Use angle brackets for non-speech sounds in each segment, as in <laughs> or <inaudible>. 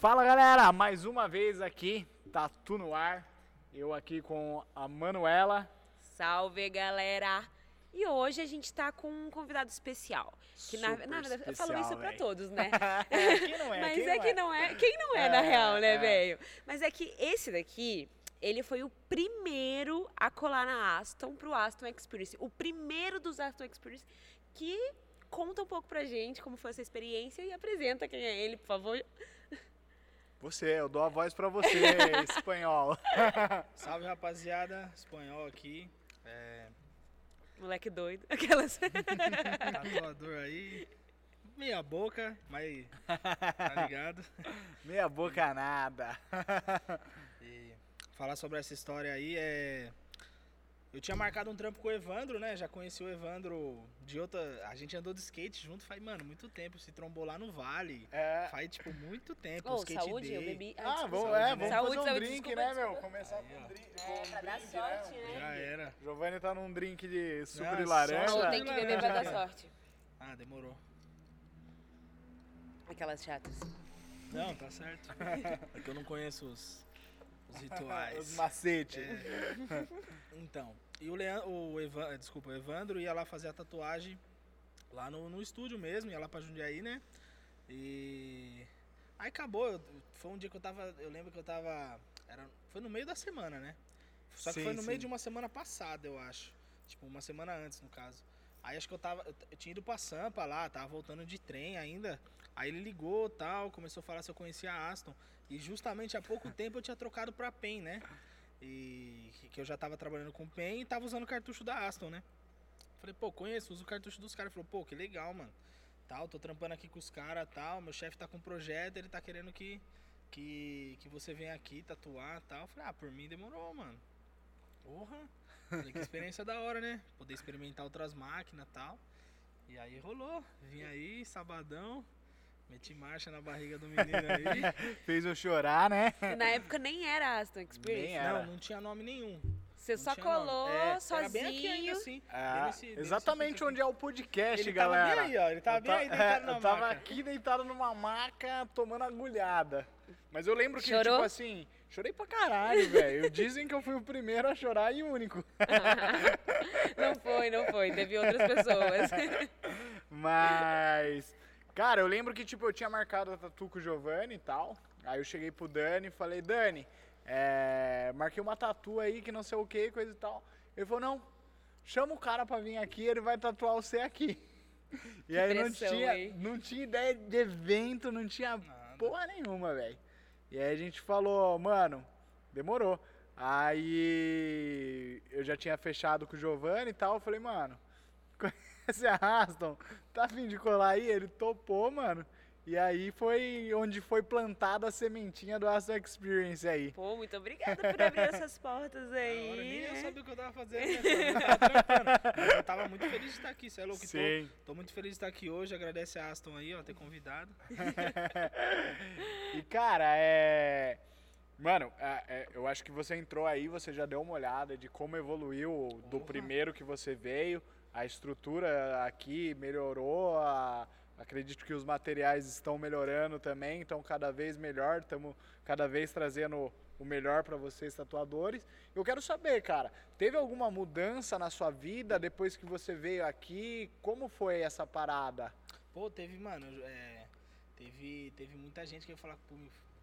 Fala galera, mais uma vez aqui, Tatu no ar. Eu aqui com a Manuela. Salve galera! E hoje a gente tá com um convidado especial. Que na, na verdade, eu especial, falo isso pra véi. todos, né? É, <laughs> quem não é? Mas quem é não que não é. Quem não é, na <laughs> É, real, né, é. velho? Mas é que esse daqui, ele foi o primeiro a colar na Aston pro Aston Experience. O primeiro dos Aston Experience que conta um pouco pra gente como foi essa experiência e apresenta quem é ele, por favor. Você, eu dou a voz pra você, <laughs> espanhol. Salve rapaziada, espanhol aqui, é, Moleque doido. Aquelas. tatuador aí, meia boca, mas tá ligado? Meia boca nada. E falar sobre essa história aí é. Eu tinha marcado um trampo com o Evandro, né? Já conheci o Evandro de outra. A gente andou de skate junto faz, mano, muito tempo. Se trombou lá no Vale. É. Faz, tipo, muito tempo. Ô, skate saúde, eu day. bebi. Ah, desculpa. vamos, saúde, é, né? vamos Saúde, fazer um saúde, drink, desculpa, né, meu? Começar Aí, com um drink. É, com um pra dar sorte, né? né? Já era. Giovanni tá num drink de suco de só- laranja. Não, tem que beber pra dar sorte. Ah, demorou. Aquelas chatas. Não, tá certo. <laughs> É que eu não conheço os, os rituais. <laughs> Os macetes. É. Então, e o Leandro, o Evan, desculpa, o Evandro ia lá fazer a tatuagem lá no, no estúdio mesmo, ia lá pra Jundiaí, né? E aí acabou, foi um dia que eu tava, eu lembro que eu tava, era, foi no meio da semana, né? Só que Sim, foi no meio sim. de uma semana passada, eu acho. Tipo, uma semana antes, no caso. Aí acho que eu tava, eu, eu tinha ido pra Sampa lá, tava voltando de trem ainda. Aí ele ligou, tal, começou a falar se eu conhecia a Aston. E justamente há pouco tempo eu tinha trocado pra PEN, né? E que- eu já tava trabalhando com PEN e tava usando o cartucho da Aston, né? Falei, pô, conheço, uso o cartucho dos caras. Falou, pô, que legal, mano. Tal, tô trampando aqui com os caras, tal. Meu chefe tá com um projeto, ele tá querendo que, que, que você venha aqui tatuar, tal. Falei, ah, por mim demorou, mano. Porra. Falei, que experiência da hora, né? Poder experimentar outras máquinas, tal. E aí rolou. Vim aí, sabadão. Meti marcha na barriga do menino aí. <laughs> Fez eu chorar, né? E na época nem era Aston Experience. Nem era. Não, não tinha nome nenhum. Você Não só colou É, sozinho. Era bem aqui ainda, assim. É, nesse- exatamente nesse onde é o podcast, Ele galera. tava bem aí, ó. Ele tava Eu bem aí ta- deitado é, na Eu tava maca. aqui deitado numa maca, tomando agulhada. Mas eu lembro que, Chorou? tipo assim, chorei pra caralho, velho. Dizem que eu fui o primeiro a chorar e o único. <laughs> Não foi, não foi. Teve outras pessoas. <laughs> Mas, cara, eu lembro que, tipo, eu tinha marcado a tatu com o Giovanni e tal. Aí eu cheguei pro Dani e falei, Dani, é, marquei uma tatu aí que não sei o que, coisa e tal. Ele falou, não, chama o cara pra vir aqui, ele vai tatuar você aqui. <laughs> E aí não pressão, tinha, hein? não tinha ideia de evento, não tinha Nada. porra nenhuma, velho. E aí a gente falou, mano, demorou. Aí eu já tinha fechado com o Giovanni e tal, eu falei, mano, <laughs> <laughs> conhece a Aston? Tá afim de colar aí? Ele topou, mano. E aí foi onde foi plantada a sementinha do Aston Experience aí. Pô, muito obrigada por abrir essas portas Da hora, aí. nem eu sabia o que eu tava fazendo, né? <laughs> Eu tava eu muito feliz de estar aqui, você é louco? Sim. Tô, tô muito feliz de estar aqui hoje, agradece a Aston aí, ó, ter convidado. <laughs> E cara, é. Mano, é- é, eu acho que você entrou aí, você já deu uma olhada de como evoluiu do primeiro que você veio. A estrutura aqui melhorou, a- acredito que os materiais estão melhorando também, então cada vez melhor, estamos cada vez trazendo o melhor para vocês tatuadores. Eu quero saber, cara, teve alguma mudança na sua vida depois que você veio aqui? Como foi essa parada? Pô, teve, mano, é, teve, teve muita gente que ia falar, pô,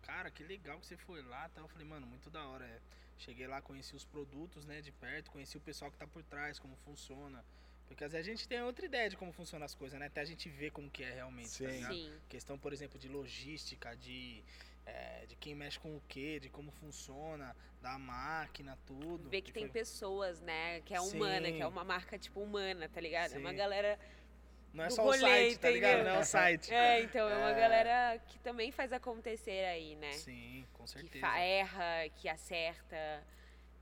cara, que legal que você foi lá, tal. Eu falei, mano, muito da hora. é. Cheguei lá, conheci os produtos, né, de perto, conheci o pessoal que tá por trás, como funciona. Porque às vezes a gente tem outra ideia de como funcionam as coisas, né? Até a gente ver como que é realmente, tá Sim. ligado? Sim. Questão, por exemplo, de logística, de, é, de quem mexe com o que, de como funciona, da máquina, tudo. Ver que tem foi- pessoas, né? Que é humana, Sim. que é uma marca, tipo, humana, tá ligado? É uma Sim. galera. Não é do só o rolê, site, tá ligado? entendeu? Não é o site. É, então, é uma É. galera que também faz acontecer aí, né? Sim, com Que certeza. fa- erra, que acerta.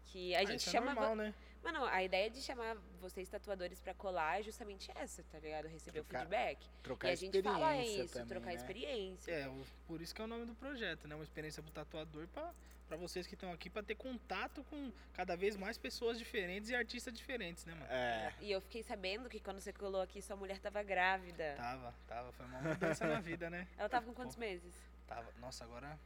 Que a Ah, gente isso chama. É normal, né? Mano, a ideia de chamar vocês tatuadores pra colar é justamente essa, tá ligado? Receber Trocar- o feedback. Trocar e a gente fala isso, também, trocar né? experiência. É, o- por isso que é o nome do projeto, né? Uma experiência pro tatuador pra, pra vocês que estão aqui, pra ter contato com cada vez mais pessoas diferentes e artistas diferentes, né, mano? É. E eu fiquei sabendo que quando você colou aqui, sua mulher tava grávida. Tava, tava, foi uma mudança na vida, né? Ela tava com quantos meses? Tava, nossa, agora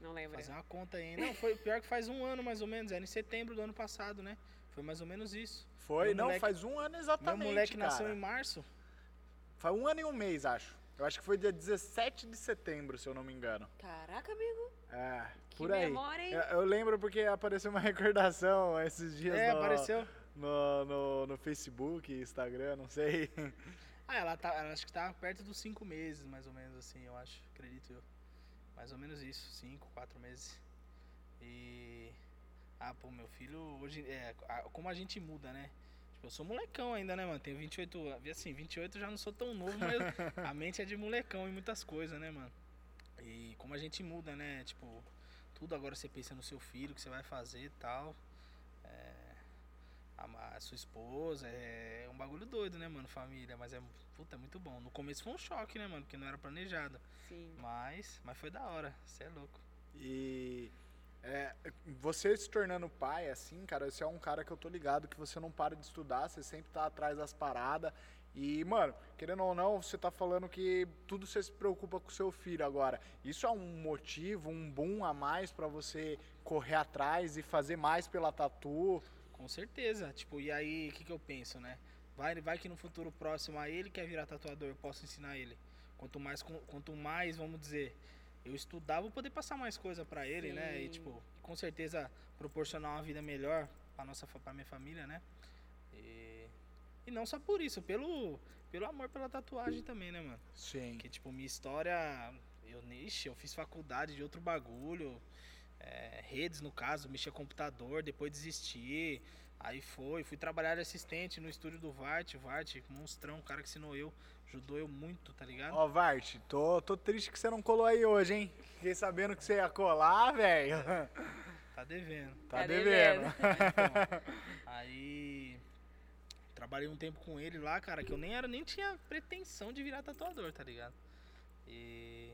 Não lembro. fazer uma conta aí. Não, foi pior que faz um ano mais ou menos, era em setembro do ano passado, né? Foi mais ou menos isso. Foi, Meu não, moleque- faz um ano exatamente. Meu moleque cara. nasceu em março. Faz um ano e um mês, acho. Eu acho que foi dia 17 de setembro, se eu não me engano. Caraca, amigo. É, Que por aí. memória, hein? Eu, eu lembro porque apareceu uma <laughs> recordação esses dias É, no, apareceu. No, no, no Facebook, Instagram, não sei. <laughs> Ah, ela tá, ela acho que tá perto dos cinco meses, mais ou menos assim, eu acho, acredito eu. Mais ou menos isso, cinco, quatro meses. E. Ah, pô, meu filho, hoje. É, a- como a gente muda, né? Tipo, eu sou molecão ainda, né, mano? Tenho 28 anos. Assim, 28 eu já não sou tão novo, mas <laughs> a mente é de molecão em muitas coisas, né, mano? E como a gente muda, né? Tipo, tudo agora você pensa no seu filho, o que você vai fazer e tal. É, a, a sua esposa, é um bagulho doido, né, mano? Família, mas é, puta, é muito bom. No começo foi um choque, né, mano? Porque não era planejado. Sim. Mas, mas foi da hora, você é louco. E é, você se tornando pai, assim, cara, você é um cara que eu tô ligado que você não para de estudar, você sempre tá atrás das paradas. E, mano, querendo ou não, você tá falando que tudo você se preocupa com o seu filho agora. Isso é um motivo, um boom a mais pra você correr atrás e fazer mais pela tatu. Com certeza. Tipo, e aí, o que, que eu penso, né? Vai, vai que no futuro próximo a ele quer virar tatuador, eu posso ensinar ele. Quanto mais, quanto mais, vamos dizer, eu estudar, vou poder passar mais coisa pra ele, né? E Sim. tipo, com certeza proporcionar uma vida melhor pra nossa, pra minha família, né? E, e não só por isso, pelo, pelo amor pela tatuagem também, né, mano? Sim. Que, tipo, minha história. Eu, ixi, eu fiz faculdade de outro bagulho. é, redes, no caso, mexia computador, depois desisti. Aí foi, fui trabalhar de assistente no estúdio do Vart. Vart, monstrão, um cara que ensinou eu. Ajudou eu muito, tá ligado? Ó, Vart, tô, tô triste que você não colou aí hoje, hein? Fiquei sabendo que você ia colar, velho. <laughs> Tá devendo. Tá, Tá devendo. devendo. <laughs> Então, aí. Trabalhei um tempo com ele lá, cara, que eu nem era, nem tinha pretensão de virar tatuador, tá ligado? E.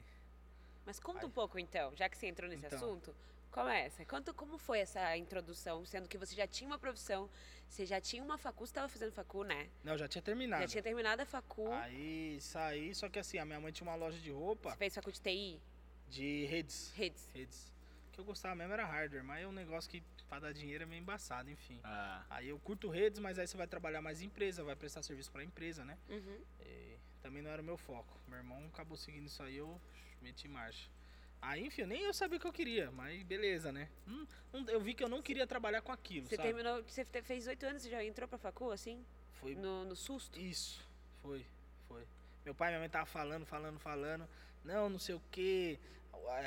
Mas conta Ai. um pouco então, já que você entrou nesse Então. assunto. Começa. Conta como foi essa introdução, sendo que você já tinha uma profissão, você já tinha uma facu, você estava fazendo facu, né? Não, já tinha terminado. Já tinha terminado a facu, Aí saí, só que assim, a minha mãe tinha uma loja de roupa você fez facu de TI, de redes. redes. redes. O que eu gostava mesmo era hardware, mas é um negócio que pra dar dinheiro é meio embaçado, enfim. Ah, Aí eu curto redes, mas aí você vai trabalhar mais em empresa, vai prestar serviço pra empresa, né? Uhum. E também não era o meu foco. Meu irmão acabou seguindo isso aí, eu meti marcha. Aí, enfim, nem eu sabia o que eu queria, mas beleza, né? Hum, eu vi que eu não queria trabalhar com aquilo, Você sabe? terminou, você fez oito anos e já entrou pra facu, assim? Foi No, no susto? Isso, foi, foi. Meu pai e minha mãe tava falando, falando, falando. Não, não sei o que.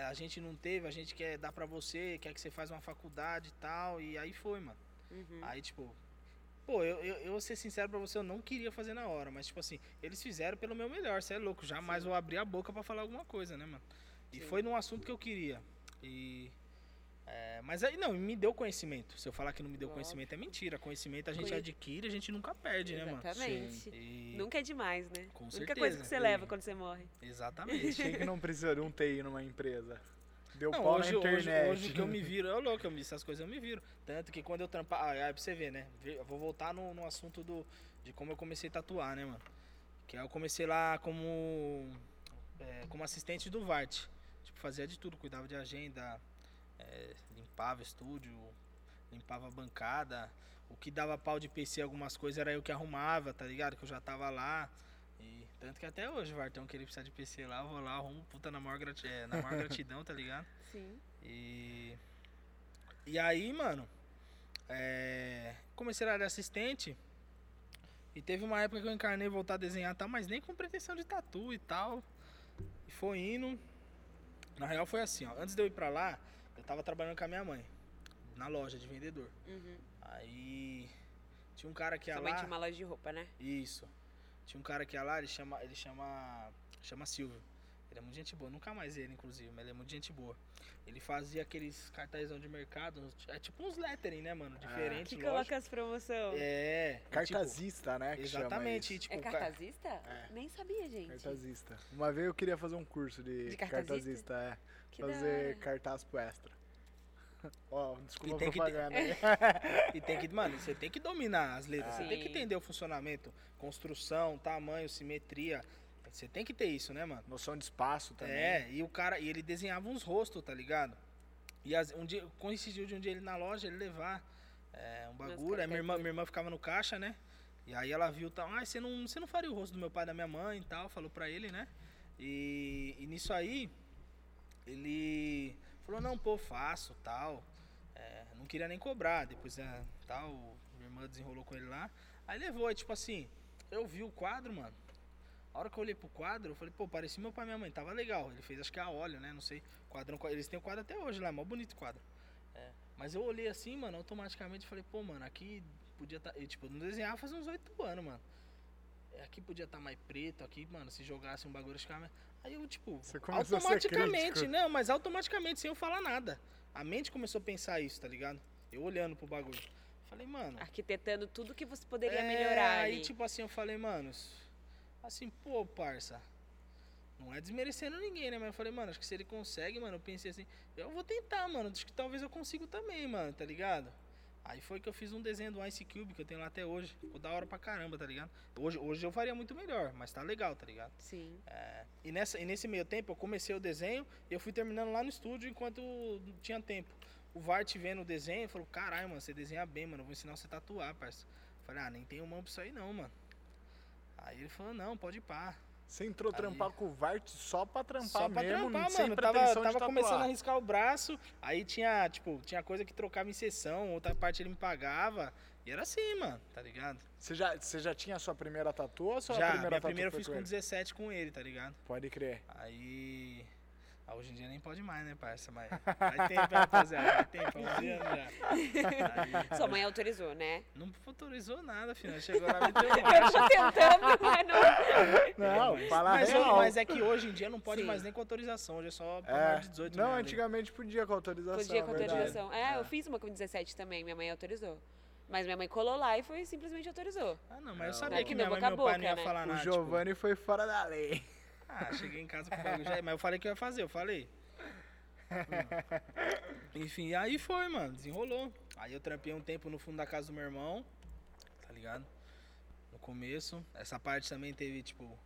A, gente não teve, a gente quer dar pra você, quer que você faça uma faculdade e tal. E aí foi, mano. Uhum. Aí, tipo. Pô, eu, eu, eu vou ser sincero pra você, eu não queria fazer na hora. Mas, tipo assim, eles fizeram pelo meu melhor. Você é louco. Jamais Sim. vou abrir a boca pra falar alguma coisa, né, mano? E Sim. foi num assunto que eu queria. E. é, mas aí, não, me deu conhecimento. Se eu falar que não me deu Óbvio. conhecimento, é mentira. Conhecimento a gente Conhe- adquire, a gente nunca perde, né, mano? Exatamente. E- Nunca é demais, né? Com A única certeza. coisa que você E- leva quando você morre. Exatamente. quem que não precisa de um TI numa empresa? Deu Não, pau hoje, na hoje, internet. hoje que eu me viro, eu louco, eu me, essas coisas eu me viro. Tanto que quando eu trampar. Ah, aí pra você ver, né? Eu vou voltar no, no assunto do, de como eu comecei a tatuar, né, mano? Que aí eu comecei lá como. é, como assistente do Vart. Fazia de tudo, cuidava de agenda, é, limpava estúdio, limpava a bancada. O que dava pau de PC algumas coisas era eu que arrumava, tá ligado? Que eu já tava lá. E tanto que até hoje, Vartão, que ele precisa de PC lá, eu vou lá, arrumo, puta, na maior, grati- é, na maior gratidão, tá ligado? <laughs> Sim. E. E aí, mano, é, comecei a área de assistente. E teve uma época que eu encarnei voltar a desenhar e tal, mas nem com pretensão de tatu e tal. E foi indo. Na real foi assim, ó. Antes de eu ir pra lá, eu tava trabalhando com a minha mãe. Na loja de vendedor. Uhum. Aí. Tinha um cara que ia Sua mãe lá. tinha uma loja de roupa, né? Isso. Tinha um cara que ia lá, ele chama. Ele chama. Chama Silvio. Ele é muito gente boa. Nunca mais ele, inclusive, mas ele é muito gente boa. Ele fazia aqueles cartazão de mercado. É tipo uns lettering, né, mano? Diferente, Que lógico. coloca as promoções. É. e, Cartazista, né? tipo, exatamente. e, tipo, É cartazista? É. Nem sabia, gente. Cartazista. Uma vez eu queria fazer um curso de, De cartazista? cartazista, é. Que fazer cartaz pro extra. <laughs> Ó, desculpa E tem a que- propaganda. aí. <laughs> E tem que, mano, você tem que dominar as letras. Você tem que entender o funcionamento, construção, tamanho, simetria. Você tem que ter isso, né, mano? Noção de espaço também. É, e o cara, e ele desenhava uns rostos, tá ligado? E as- um dia, coincidiu de um dia ele na loja, ele levar é, um bagulho. Aí minha irmã, minha irmã ficava no caixa, né? E aí ela viu tal, ah, você não, você não faria o rosto do meu pai e da minha mãe e tal, falou pra ele, né? E, e nisso aí, ele falou, não, pô, faço, tal. É, não queria nem cobrar, depois é, tal, minha irmã desenrolou com ele lá. Aí levou, aí tipo assim, eu vi o quadro, mano. A hora que eu olhei pro quadro, eu falei, pô, parecia meu pai e minha mãe, tava legal. Ele fez acho que a óleo, né? Não sei. Quadrão, eles têm o quadro até hoje lá, mó bonito o quadro. É, Mas eu olhei assim, mano, automaticamente falei, pô, mano, aqui podia estar. Tá... Tipo, eu não desenhava faz uns oito anos, mano. É, Aqui podia estar mais preto, aqui, mano, se jogasse um bagulho, acho que ficava- Aí eu, tipo, Você começou a ser automaticamente, não, mas automaticamente, sem eu falar nada. A mente começou a pensar isso, tá ligado? Eu olhando pro bagulho. Falei, mano. Arquitetando tudo que você poderia É, melhorar Aí, ali. tipo assim, eu falei, mano, assim, pô, parça. Não é desmerecendo ninguém, né? Mas eu falei, mano, acho que se ele consegue, mano, eu pensei assim, eu vou tentar, mano. Acho que talvez eu consiga também, mano, tá ligado? Aí foi que eu fiz um desenho do Ice Cube que eu tenho lá até hoje. Ficou da hora pra caramba, tá ligado? Hoje, hoje eu faria muito melhor, mas tá legal, tá ligado? Sim. É, e, nessa, e nesse meio tempo eu comecei o desenho e eu fui terminando lá no estúdio enquanto tinha tempo. O Vart vendo o desenho falou, caralho, mano, você desenha bem, mano, eu vou ensinar você a tatuar, parça. Falei, ah, nem tenho mão pra isso aí não, mano. Aí ele falou, não, pode ir pá. Você entrou Aí- trampar com o Vart só pra trampar Só pra mesmo, trampar, sem mano. Tava, tava começando a tatuar. riscar o braço, aí tinha, tipo, tinha coisa que trocava em sessão, outra parte ele me pagava. E era assim, mano, tá ligado? Você já, você já tinha a sua primeira tatu ou a sua Já, primeira minha tatu primeira eu fiz com com ele? 17 com ele, tá ligado? Pode crer. Aí. Ah, hoje em dia nem pode mais, né, parça? Mas faz tempo, rapaziada. Faz tempo, uns anos já. Aí, Sua mãe autorizou, né? não autorizou nada, filho. Chegou lá e meteu <laughs> Eu marcha. tô tentando, mas não. Não, fala mas, real. mas é que hoje em dia não pode Sim. mais nem com autorização, hoje é só É. maior de 18 Não, mesmo, né? antigamente podia com autorização. Podia com verdade. autorização. É, É. eu fiz uma com 17 também, minha mãe autorizou. Mas minha mãe colou lá e foi simplesmente autorizou. Ah, não, mas eu Não. sabia Daqui que do minha mãe e meu pai não boca, ia né? falar O nada. tipo, Giovanni foi fora da lei. Ah, cheguei em casa com o bagulho já. Mas eu falei que eu ia fazer, eu falei. <laughs> Enfim, aí foi, mano, desenrolou. Aí eu trampei um tempo no fundo da casa do meu irmão, tá ligado? No começo. Essa parte também teve, tipo.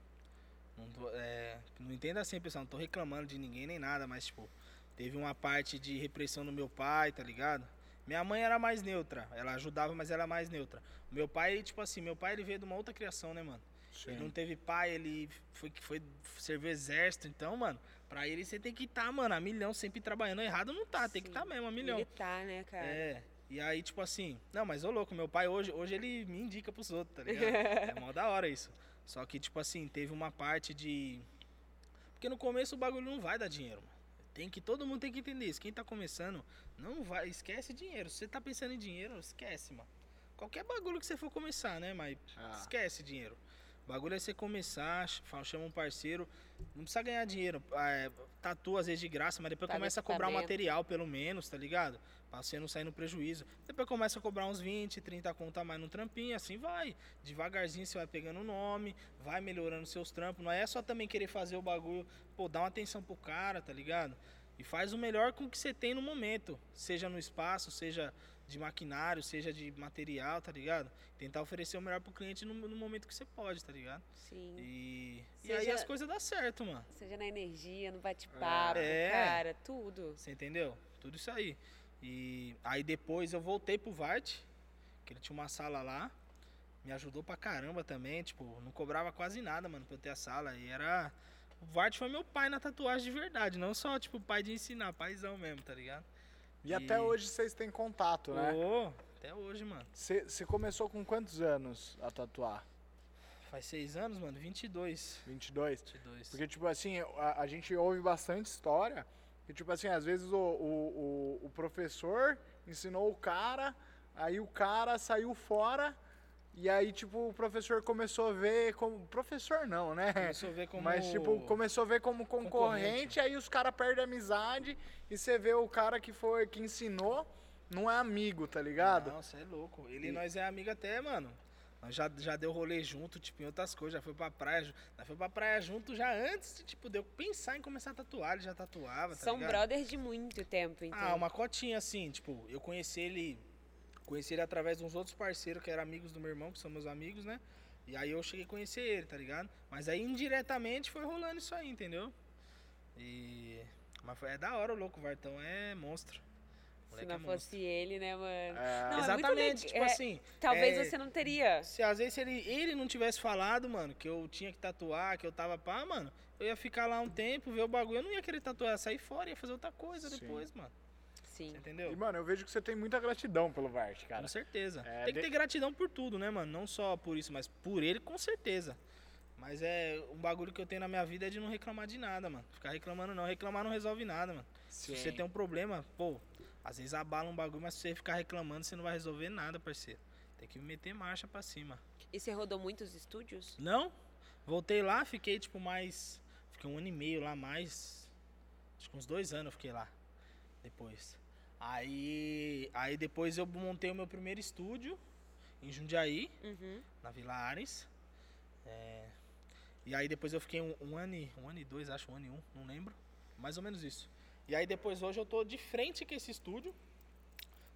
Não, tô- é, não entenda assim, pessoal, não tô reclamando de ninguém nem nada, mas, tipo, teve uma parte de repressão no meu pai, tá ligado? Minha mãe era mais neutra, ela ajudava, mas era mais neutra. Meu pai, tipo assim, meu pai ele veio de uma outra criação, né, mano? Ele não teve pai, ele foi que foi servir exército, então, mano, pra ele você tem que estar, mano, a milhão, sempre trabalhando errado, não tá, tem que Sim. estar mesmo, a milhão. Militar, né, cara? É. E aí, tipo assim, não, mas ô louco, meu pai hoje, hoje ele me indica pros outros, tá ligado? <laughs> é mó da hora isso. Só que, tipo assim, teve uma parte de. Porque no começo o bagulho não vai dar dinheiro, mano. Tem que, todo mundo tem que entender isso. Quem tá começando, não vai, esquece dinheiro. Se você tá pensando em dinheiro, esquece, mano. Qualquer bagulho que você for começar, né? Mas Ah. esquece dinheiro. O bagulho é você começar, chama um parceiro. Não precisa ganhar dinheiro. É, tatua às vezes de graça, mas depois Paga começa a cobrar equipamento. material, pelo menos, tá ligado? Pra você não sair no prejuízo. Depois começa a cobrar uns 20, 30 conta a mais no trampinho, assim vai. Devagarzinho você vai pegando o nome, vai melhorando seus trampos. Não é só também querer fazer o bagulho, pô, dá uma atenção pro cara, tá ligado? E faz o melhor com o que você tem no momento. Seja no espaço, seja de maquinário, seja de material, tá ligado? Tentar oferecer o melhor pro cliente no, no momento que você pode, tá ligado? Sim. E, e aí Seja- as coisas dão certo, mano. Seja na energia, no bate-papo, É. cara, tudo. Você entendeu? Tudo isso aí. E aí depois eu voltei pro Vart, que ele tinha uma sala lá. Me ajudou pra caramba também, tipo, não cobrava quase nada, mano, pra eu ter a sala. E era. O Vart foi meu pai na tatuagem de verdade, não só, tipo, pai de ensinar, paizão mesmo, tá ligado? E até E- hoje vocês têm contato, né? Ô, até hoje, mano. Você começou com quantos anos a tatuar? Faz seis anos, mano, 22. 22? 22. Porque, tipo assim, a, a gente ouve bastante história. Que, tipo assim, às vezes o, o, o, o professor ensinou o cara, aí o cara saiu fora, e aí, tipo, o professor começou a ver como. Professor não, né? Começou a ver como. Mas, tipo, começou a ver como concorrente, Concorrente. aí os caras perdem a amizade, e você vê o cara que foi, que ensinou, não é amigo, tá ligado? Não, você é louco. Ele e nós é amigo até, mano. Nós já, já deu rolê junto, tipo, em outras coisas, já foi pra praia. Nós foi pra praia junto já antes de, tipo, de eu pensar em começar a tatuar, ele já tatuava, tá São ligado? brothers de muito tempo, então. Ah, uma cotinha assim, tipo, eu conheci ele. Conheci ele através de uns outros parceiros que eram amigos do meu irmão, que são meus amigos, né? E aí eu cheguei a conhecer ele, tá ligado? Mas aí indiretamente foi rolando isso aí, entendeu? E. Mas foi, é da hora o louco, o Vartão é monstro. Se não é monstro. fosse ele, né, mano? É, Não, é muito Exatamente, legal. tipo É, assim. Talvez é, você não teria. Se às vezes se ele, ele não tivesse falado, mano, que eu tinha que tatuar, que eu tava pá, mano, eu ia ficar lá um tempo, ver o bagulho, eu não ia querer tatuar, ia sair fora, ia fazer outra coisa Sim. depois, mano. Sim. Você entendeu? E, mano, eu vejo que você tem muita gratidão pelo Vart, cara. Com certeza. É, Tem que de- ter gratidão por tudo, né, mano? Não só por isso, mas por ele, com certeza. Mas é um bagulho que eu tenho na minha vida é de não reclamar de nada, mano. Ficar reclamando não. Reclamar não resolve nada, mano. Se você tem um problema, pô, às vezes abala um bagulho, mas se você ficar reclamando, você não vai resolver nada, parceiro. Tem que meter marcha pra cima. E você rodou muitos estúdios? Não, voltei lá, fiquei tipo mais. Fiquei um ano e meio lá mais. Acho que uns dois anos eu fiquei lá. Depois. Aí. Aí depois eu montei o meu primeiro estúdio em Jundiaí, Uhum. na Vila Ares. É, E aí depois eu fiquei um, um ano e. Um ano e dois, acho, um ano e um, não lembro. Mais ou menos isso. E aí depois hoje eu tô de frente com esse estúdio.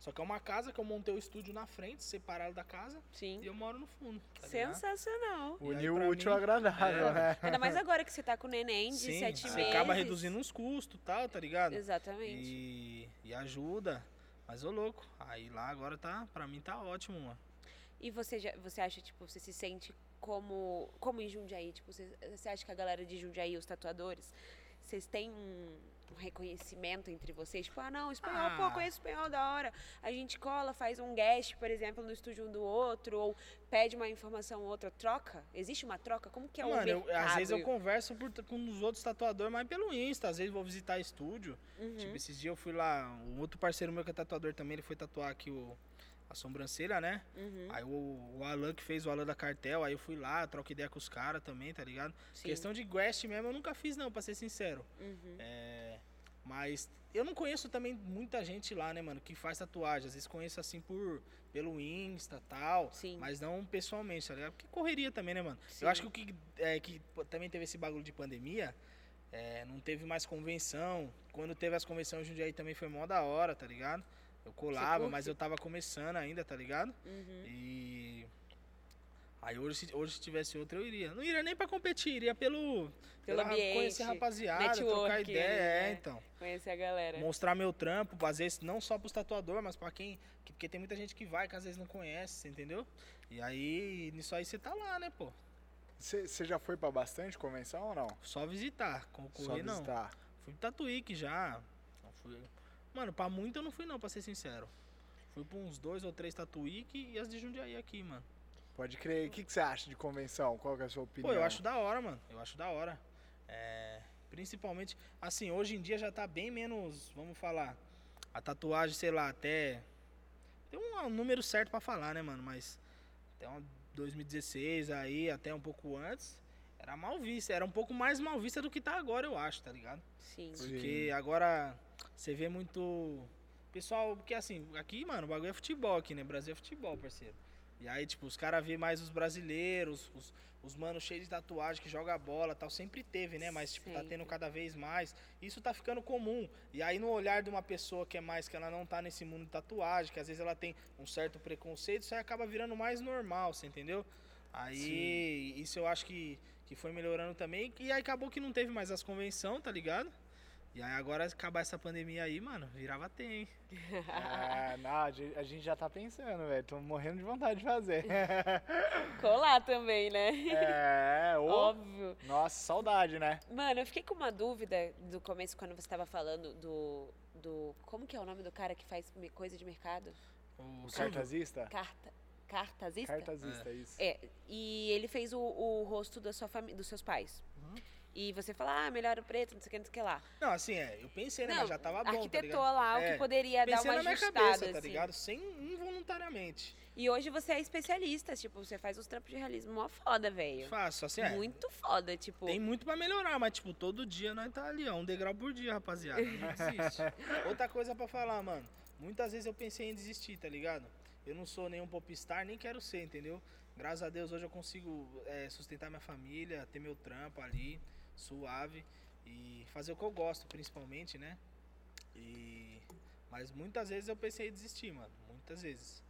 Só que é uma casa que eu montei o estúdio na frente, separado da casa, Sim. e eu moro no fundo. tá? Sensacional. Unir o útil ao agradável, É. né? Ainda mais agora que você tá com o neném de Sim, sete você meses. acaba reduzindo uns custos e tal, tá ligado? Exatamente. E, e ajuda. Mas ô louco, aí lá agora tá, pra mim tá ótimo, mano. E você, já, você acha, tipo, você se sente como, como em Jundiaí? Tipo, você, você acha que a galera de Jundiaí, os tatuadores, vocês têm um, um reconhecimento entre vocês? Tipo, ah, não, espanhol, pô, Ah. conheço espanhol da hora. A gente cola, faz um guest, por exemplo, no estúdio um do outro, ou pede uma informação ou outra, troca? Existe uma troca? Como que é o Mano, eu- mercado? às vezes eu converso por- com os outros tatuadores, mas pelo Insta. Às vezes eu vou visitar estúdio. Uhum. Tipo, esses dias eu fui lá, um outro parceiro meu que é tatuador também, ele foi tatuar aqui o, a sobrancelha, né? Uhum. Aí o, o Alan que fez o Alan da Cartel, aí eu fui lá, troco ideia com os caras também, tá ligado? Sim. Questão de guest mesmo eu nunca fiz não, pra ser sincero. Uhum. É, mas eu não conheço também muita gente lá, né, mano, que faz tatuagem. Às vezes conheço assim por pelo Insta tal, Sim. mas não pessoalmente, tá ligado? Porque correria também, né, mano? Sim. Eu acho que o que, é, que também teve esse bagulho de pandemia, é, não teve mais convenção. Quando teve as convenções em Jundiaí também foi mó da hora, tá ligado? Eu colava, mas eu tava começando ainda, tá ligado? Uhum. E. Aí hoje, se- hoje se tivesse outro, eu iria. Não iria nem pra competir, iria pelo. Pelo pela- ambiente, Conhecer rapaziada, trocar ideia, é, né? então. Conhecer a galera. Mostrar meu trampo, às vezes não só pros tatuadores, mas pra quem. que- Porque tem muita gente que vai, que às vezes não conhece, entendeu? E aí, nisso aí você tá lá, né, pô? Você já foi pra bastante convenção ou não? Só visitar, Só concorrer não. visitar. Fui pro Tatuíque já. Não fui- Mano, pra muito eu não fui não, pra ser sincero. Fui pra uns dois ou três Tatuíque e as de Jundiaí aqui, mano. Pode crer. O que, que você acha de convenção? Qual que é a sua opinião? Pô, eu acho da hora, mano. Eu acho da hora. É, principalmente, assim, hoje em dia já tá bem menos, vamos falar, a tatuagem, sei lá, até. Tem um, um número certo pra falar, né, mano? Mas até um 2016 aí, até um pouco antes, era mal vista. Era um pouco mais mal vista do que tá agora, eu acho, tá ligado? Sim. Sim. Porque agora você vê muito. Pessoal, porque assim, aqui, mano, o bagulho é futebol aqui, né? Brasil é futebol, parceiro. E aí, tipo, os caras vê mais os brasileiros, os, os manos cheios de tatuagem que joga bola tal. Sempre teve, né? Mas, tipo, tá tendo cada vez mais. Isso tá ficando comum. E aí, no olhar de uma pessoa que é mais, que ela não tá nesse mundo de tatuagem, que às vezes ela tem um certo preconceito, isso aí acaba virando mais normal, você entendeu? Aí, isso eu acho que, que foi melhorando também. E aí acabou que não teve mais as convenções, tá ligado? E aí agora acabar essa pandemia aí, mano, virava tem, hein? É, <laughs> não, a gente já tá pensando, velho. Tô morrendo de vontade de fazer. <laughs> Colar também, né? é, ô. Óbvio. Nossa, saudade, né? Mano, eu fiquei com uma dúvida do começo, quando você tava falando do. do como que é o nome do cara que faz coisa de mercado? O O cartazista? Carta. Cartazista? Cartazista, isso. É, e ele fez o, o rosto da sua família, dos seus pais. Uhum. E você fala, ah, melhor o preto, não sei o que, não sei o que lá. Não, assim, é, eu pensei, né, Não, mas já tava bom, tá arquitetou ligado? lá o É, que poderia dar uma na minha cabeça, tá assim. ligado? Sem involuntariamente. E hoje você é especialista, tipo, você faz os trampos de realismo mó foda, velho. Faço, assim, é. Muito foda, tipo. Tem muito pra melhorar, mas, tipo, todo dia nós tá ali, ó, um degrau por dia, rapaziada. Não desiste. <laughs> Outra coisa pra falar, mano. Muitas vezes eu pensei em desistir, tá ligado? Eu não sou nenhum popstar, nem quero ser, entendeu? Graças a Deus hoje eu consigo é, sustentar minha família, ter meu trampo ali, suave e fazer o que eu gosto, principalmente, né? E mas muitas vezes eu pensei em desistir, mano, muitas vezes.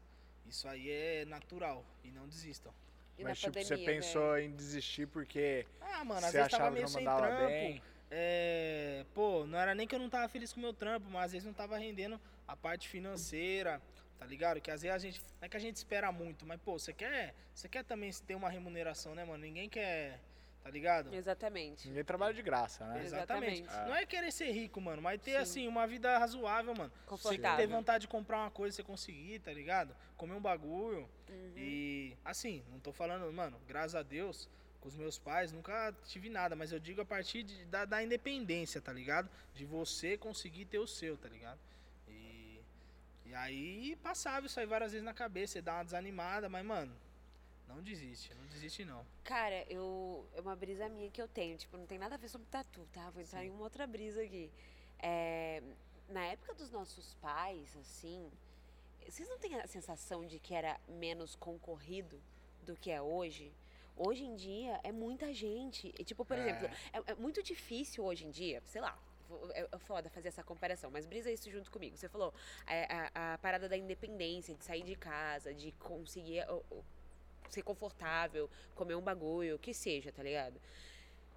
Isso aí é natural e não desistam. E Mas tipo, você pandemia, pensou velho? em desistir porque Ah, mano, às você vezes tava meio sem mandava trampo. bem. É, pô, não era nem que eu não tava feliz com o meu trampo, mas às vezes não tava rendendo a parte financeira, tá ligado? Que às vezes a gente, não é que a gente espera muito, mas pô, você quer, você quer também ter uma remuneração, né, mano? Ninguém quer, tá ligado? Exatamente. Ninguém trabalha de graça, né? Exatamente. Exatamente. Não é querer ser rico, mano, mas ter Sim. assim uma vida razoável, mano. Você Confortável. ter vontade de comprar uma coisa, você conseguir, tá ligado? Comer um bagulho. Uhum. E assim, não tô falando, mano, graças a Deus, com os meus pais, nunca tive nada, mas eu digo a partir de- da, da independência, tá ligado? De você conseguir ter o seu, tá ligado? E, e aí passava isso aí várias vezes na cabeça, você dá uma desanimada, mas, mano, não desiste, não desiste não. Cara, eu. É uma brisa minha que eu tenho. Tipo, não tem nada a ver sobre tatu, tá? Vou entrar Sim. em uma outra brisa aqui. É, na época dos nossos pais, assim. Vocês não têm a sensação de que era menos concorrido do que é hoje? Hoje em dia é muita gente. E, tipo, por É. exemplo, é, é muito difícil hoje em dia, sei lá. É, é foda fazer essa comparação, mas brisa isso junto comigo. Você falou é, a, a parada da independência, de sair de casa, de conseguir o- o- ser confortável, comer um bagulho, o que seja, tá ligado?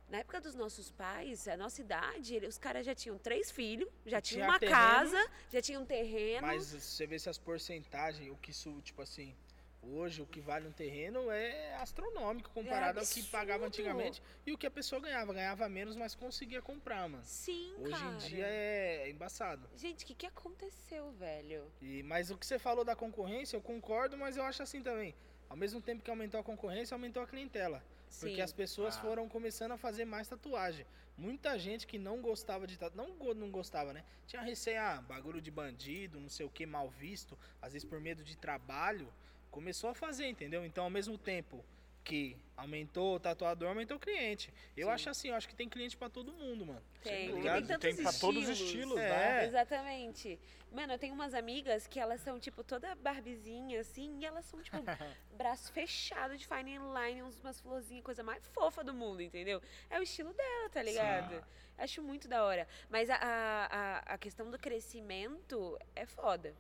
Na época dos nossos pais, a nossa idade, ele- os caras já tinham três filhos, já tinham Tinha uma terreno, casa, já tinham um terreno. Mas se você vê se as porcentagens, o que isso, tipo assim, hoje o que vale um terreno é astronômico comparado ao que pagava antigamente e o que a pessoa ganhava. Ganhava menos, mas conseguia comprar, mano. Sim, Hoje cara. em dia é embaçado. Gente, o que, que aconteceu, velho? E, mas o que você falou da concorrência, eu concordo, mas eu acho assim também. Ao mesmo tempo que aumentou a concorrência, aumentou a clientela. Porque Sim. as pessoas Ah. foram começando a fazer mais tatuagem. Muita gente que não gostava de tatuagem, não, não gostava, né? Tinha receio, ah, bagulho de bandido, não sei o que, mal visto, às vezes por medo de trabalho, começou a fazer, entendeu? Então, ao mesmo tempo que aumentou o tatuador, aumentou o cliente. Eu Sim. acho assim, eu acho que tem cliente pra todo mundo, mano. Tem, Tá tem tantos Tem pra todos os estilos. É. né? Exatamente. Mano, eu tenho umas amigas que elas são, tipo, toda barbizinha, assim, e elas são, tipo, <laughs> braço fechado de fine line, uns- umas florzinhas, coisa mais fofa do mundo, entendeu? É o estilo dela, tá ligado? Acho muito da hora. Mas a, a, a- a questão do crescimento é foda.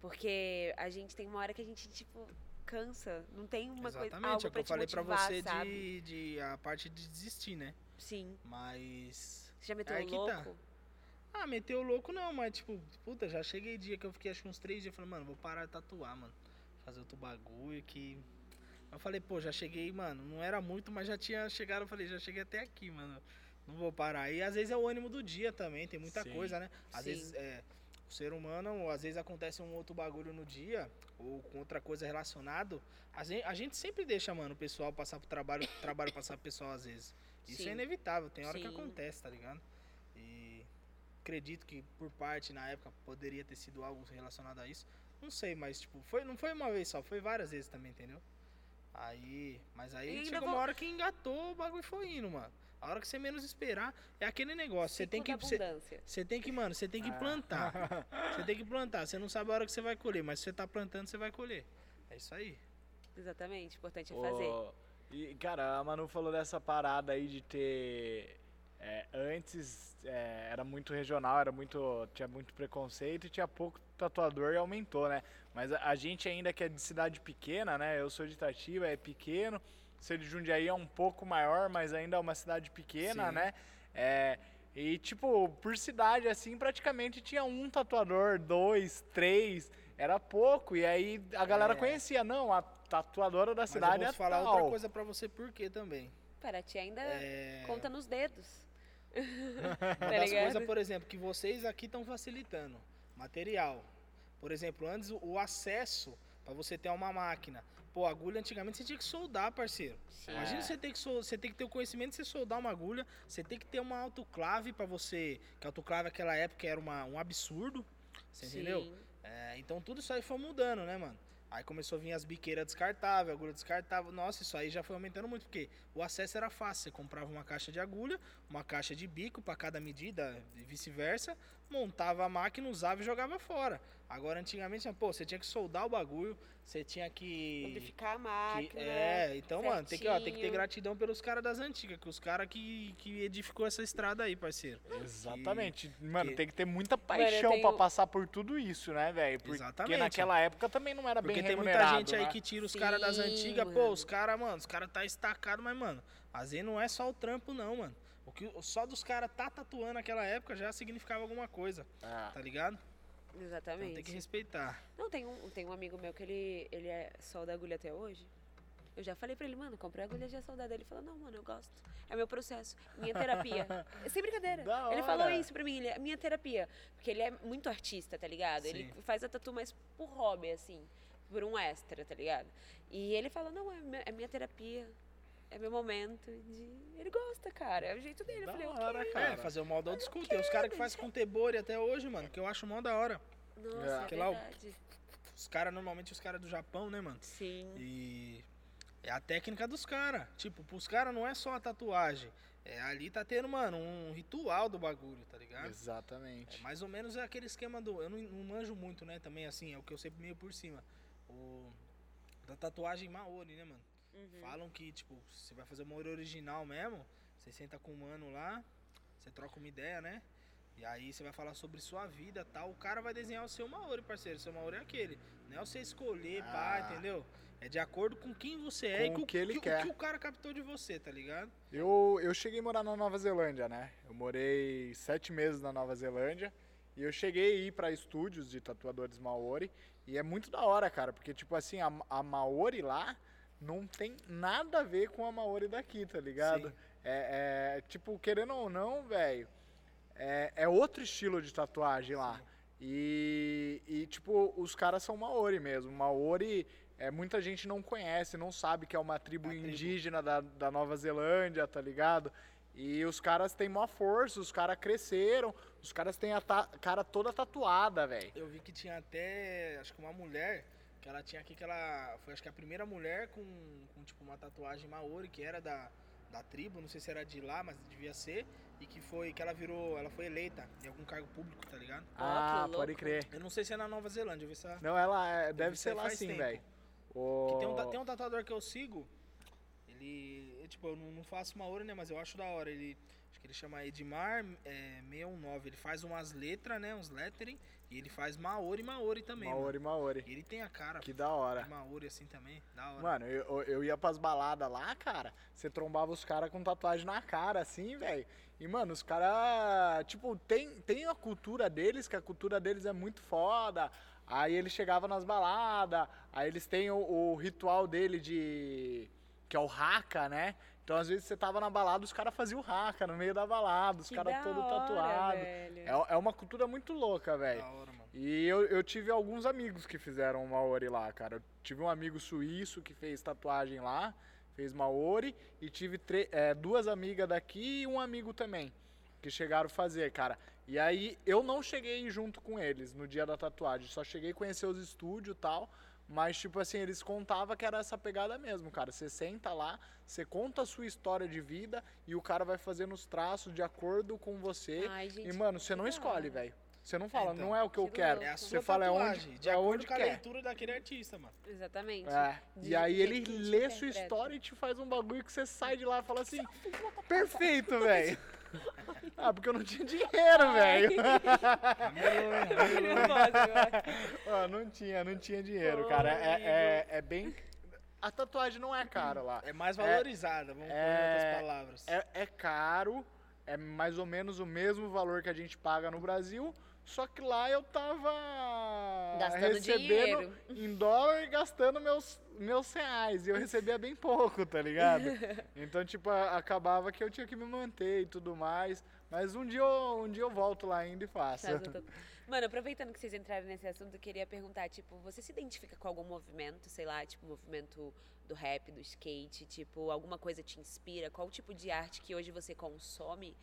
Porque a gente tem uma hora que a gente, tipo, cansa. Não tem uma coisa, Exatamente, algo é o que pra eu falei pra motivar, você sabe? de, de a parte de desistir, né? Sim. Mas Você já meteu Aí o tá. louco? Ah, meteu o louco não, mas tipo, puta, já cheguei dia que eu fiquei acho que uns três dias falando, mano, vou parar de tatuar, mano. Fazer outro bagulho que. Eu falei, pô, já cheguei, mano, não era muito, mas já tinha chegado, eu falei, já cheguei até aqui, mano. Não vou parar. E às vezes é o ânimo do dia também, tem muita Sim. coisa, né? Às Sim. vezes é. O ser humano, às vezes acontece um outro bagulho no dia, ou com outra coisa relacionado. A gente, a gente sempre deixa, mano, o pessoal passar pro trabalho, o <coughs> trabalho passar pro pessoal às vezes. Isso Sim. é inevitável, tem hora que Sim. acontece, tá ligado? E acredito que por parte na época poderia ter sido algo relacionado a isso. Não sei, mas tipo, foi, não foi uma vez só, foi várias vezes também, entendeu? Aí, mas aí chegou vou- uma hora que engatou, o bagulho foi indo, mano. A hora que você menos esperar, é aquele negócio, você tem que você, você tem que, mano, você tem que Ah. plantar. <laughs> Você tem que plantar, você não sabe a hora que você vai colher, mas se você tá plantando, você vai colher. É isso aí. Exatamente, o importante é fazer. Ô, E, cara, a Manu falou dessa parada aí de ter. é, antes é, era muito regional, era muito. tinha muito preconceito e tinha pouco tatuador e aumentou, né? Mas a, a gente ainda que é de cidade pequena, né? Eu sou de Itatiba, é pequeno. Ser de Jundiaí é um pouco maior, mas ainda é uma cidade pequena, Sim. né? É, e, tipo, por cidade, assim, praticamente tinha um tatuador, dois, três, era pouco. E aí a galera É. conhecia, não, a tatuadora da Mas cidade eu é vou falar tal. outra coisa pra você por quê também. Para ti ainda É... conta nos dedos. Uma <laughs> tá das ligado? coisas, por exemplo, que vocês aqui estão facilitando. Material. Por exemplo, antes o- o acesso pra você ter uma máquina. Pô, agulha antigamente você tinha que soldar, parceiro. Sim. Imagina É. você ter que sol- você tem que ter o conhecimento de você soldar uma agulha, você tem que ter uma autoclave pra você, que a autoclave naquela época era uma, um absurdo. Você entendeu? Sim. É, então tudo isso aí foi mudando, né, mano? Aí começou a vir as biqueiras descartáveis, agulha descartável. Nossa, isso aí já foi aumentando muito, porque o acesso era fácil. Você comprava uma caixa de agulha, uma caixa de bico para cada medida e vice-versa. montava a máquina, usava e jogava fora. Agora, antigamente, pô, você tinha que soldar o bagulho, você tinha que. Lubrificar a que- máquina. é, então, mano, tem que, ó, tem que ter certinho. gratidão pelos caras das antigas, que os caras que, que edificou essa estrada aí, parceiro. Exatamente. Mano, que- tem que ter muita paixão tenho- pra passar por tudo isso, né, velho? Porque Exatamente. naquela época também não era Porque bem tem muita remunerado, gente aí né? que tira os caras das antigas, pô, os caras, mano, os caras tá estacado, mas, mano, às vezes não é só o trampo, não, mano. O que, só dos caras tá tatuando naquela época já significava alguma coisa, Ah, tá ligado? Então Exatamente. tem que respeitar. Não, tem um, tem um amigo meu que ele, ele é solda agulha até hoje. Eu já falei pra ele, mano, comprei agulha de soldar dele. Ele falou, não, mano, eu gosto. É meu processo, minha terapia. <laughs> Sem brincadeira. Da Ele falou hora. isso pra mim, ele é minha terapia. Porque ele é muito artista, tá ligado? Ele Sim. faz a tatu mais por hobby, assim, por um extra, tá ligado? E ele falou, não, é, meu- é minha terapia. É meu momento de... Ele gosta, cara. É o jeito dele. Da eu falei, hora, cara. É, fazer o mal da old school. Tem os caras que fazem com tebore até hoje, mano, que eu acho mó da hora. Nossa, É. é, lá. Os caras, normalmente os caras do Japão, né, mano? Sim. E é a técnica dos caras. Tipo, pros caras não é só a tatuagem. É, ali tá tendo, mano, um ritual do bagulho, tá ligado? É Exatamente. mais ou menos é aquele esquema do. Eu não, não manjo muito, né? Também assim, é o que eu sei meio por cima. O. Da tatuagem Maori, né, mano? Uhum. Falam que, tipo, você vai fazer uma Maori original mesmo. Você senta com o mano lá, você troca uma ideia, né? E aí você vai falar sobre sua vida tal. O cara vai desenhar o seu Maori, parceiro. O seu Maori é aquele. Não é você escolher, pá, Ah. entendeu? É de acordo com quem você é e Com com o que ele que, quer. o que o cara captou de você, tá ligado? Eu, eu cheguei a morar na Nova Zelândia, né? Eu morei sete meses na Nova Zelândia e eu cheguei a ir pra estúdios de tatuadores Maori e é muito da hora, cara, porque, tipo assim, a, a Maori lá não tem nada a ver com a Maori daqui, tá ligado? É, é, tipo, querendo ou não, velho, é, é outro estilo de tatuagem lá. E, e, tipo, os caras são Maori mesmo. Maori, é, muita gente não conhece, não sabe que é uma tribo tribo. indígena da, da Nova Zelândia, tá ligado? E os caras têm uma força, os caras cresceram, os caras têm a cara toda tatuada, velho. Eu vi que tinha até, acho que uma mulher, que ela tinha aqui que ela foi acho que a primeira mulher com, com tipo uma tatuagem maori que era da, da tribo, não sei se era de lá, mas devia ser, e que foi que ela virou, ela foi eleita em algum cargo público, tá ligado? Ah, que pode crer. Eu não sei se é na Nova Zelândia, eu vi se ela- Não, ela é- deve ser lá sim, velho. Que tem, um, O- tem um tatuador que eu sigo, ele, tipo, eu não, não faço maori, né, mas eu acho da hora, ele, acho que ele chama Edmar é, 619, ele faz umas letras, né, uns lettering, e ele faz maori maori também, mano. Maori, Maori. E ele tem a cara Que da hora. Maori assim também, da hora. Mano, eu, eu ia pras baladas lá, cara. Você trombava os caras com tatuagem na cara, assim, velho. E, mano, os caras, tipo, tem, tem a cultura deles, que a cultura deles é muito foda. Aí eles chegavam nas baladas, aí eles têm o, o ritual dele de. Que é o haka, né? Então, às vezes, você tava na balada, os caras faziam o haka no meio da balada, os caras todo hora, tatuado. velho. É, é uma cultura muito louca, velho. E eu, eu tive alguns amigos que fizeram Maori lá, cara. Eu tive um amigo suíço que fez tatuagem lá, fez Maori, e tive é, duas amigas daqui e um amigo também, que chegaram a fazer, cara. E aí eu não cheguei junto com eles no dia da tatuagem, só cheguei a conhecer os estúdios e tal. Mas, tipo assim, eles contavam que era essa pegada mesmo, cara. Você senta lá, você conta a sua história de vida e o cara vai fazendo os traços de acordo com você. Ai, gente, e, mano, você não escolhe, velho. Você não fala, então, não é o que eu que quero. louco. É a Você sua fala é onde, de é acordo onde com a quer. leitura daquele artista, mano. Exatamente. É. De- E aí ele lê sua história e te faz um bagulho que você sai de lá e fala assim, <laughs> perfeito, velho. <laughs> <laughs> Ah, porque eu não tinha dinheiro, velho. Ah, <laughs> não tinha, não tinha dinheiro, cara. É, é, é bem... A tatuagem não é cara lá. É mais valorizada, vamos pôr em é- outras palavras. É, é caro, é mais ou menos o mesmo valor que a gente paga no Brasil, só que lá eu tava Gastando recebendo dinheiro. em dólar e gastando meus, meus reais. E eu recebia bem pouco, tá ligado? <laughs> Então, tipo, acabava que eu tinha que me manter e tudo mais. Mas um dia eu, um dia eu volto lá ainda e faço. Mano, aproveitando que vocês entraram nesse assunto, eu queria perguntar, tipo, você se identifica com algum movimento, sei lá, tipo, movimento do rap, do skate, tipo, alguma coisa te inspira? Qual o tipo de arte que hoje você consome,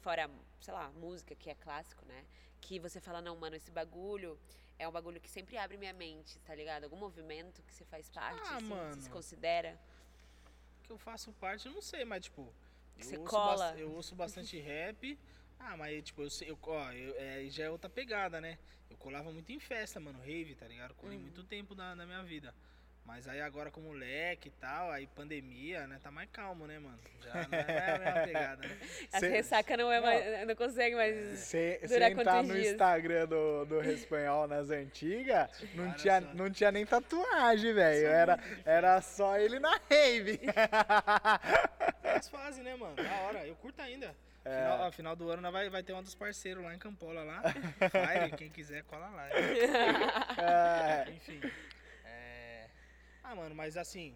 fora, sei lá, música, que é clássico, né? Que você fala, não, mano, esse bagulho é um bagulho que sempre abre minha mente, tá ligado? Algum movimento que você faz parte, Ah, assim, mano. você se considera? que eu faço parte, eu não sei, mas tipo. Eu Você ouço cola. eu ouço bastante <laughs> rap. Ah, mas tipo, eu eu, ó, eu, é, já é outra pegada, né? Eu colava muito em festa, mano, rave, tá ligado? Colei Uhum. muito tempo na minha vida. Mas aí agora com moleque e tal, aí pandemia, né? Tá mais calmo, né, mano? Já não é <laughs> a mesma pegada, né? A Cê- ressaca não é não. mais. Não consegue mais. Você Durar entrar no dias? Instagram do, do Espanhol nas antigas, <laughs> não tinha, só. não tinha nem tatuagem, velho. Era, era só ele na rave. Eles <laughs> fazem, né, mano? Da hora, eu curto ainda. É. Final, ó, final do ano vai, vai ter um dos parceiros lá em Campola lá. Fire, quem quiser, cola lá. É, Enfim. Ah, mano, mas assim,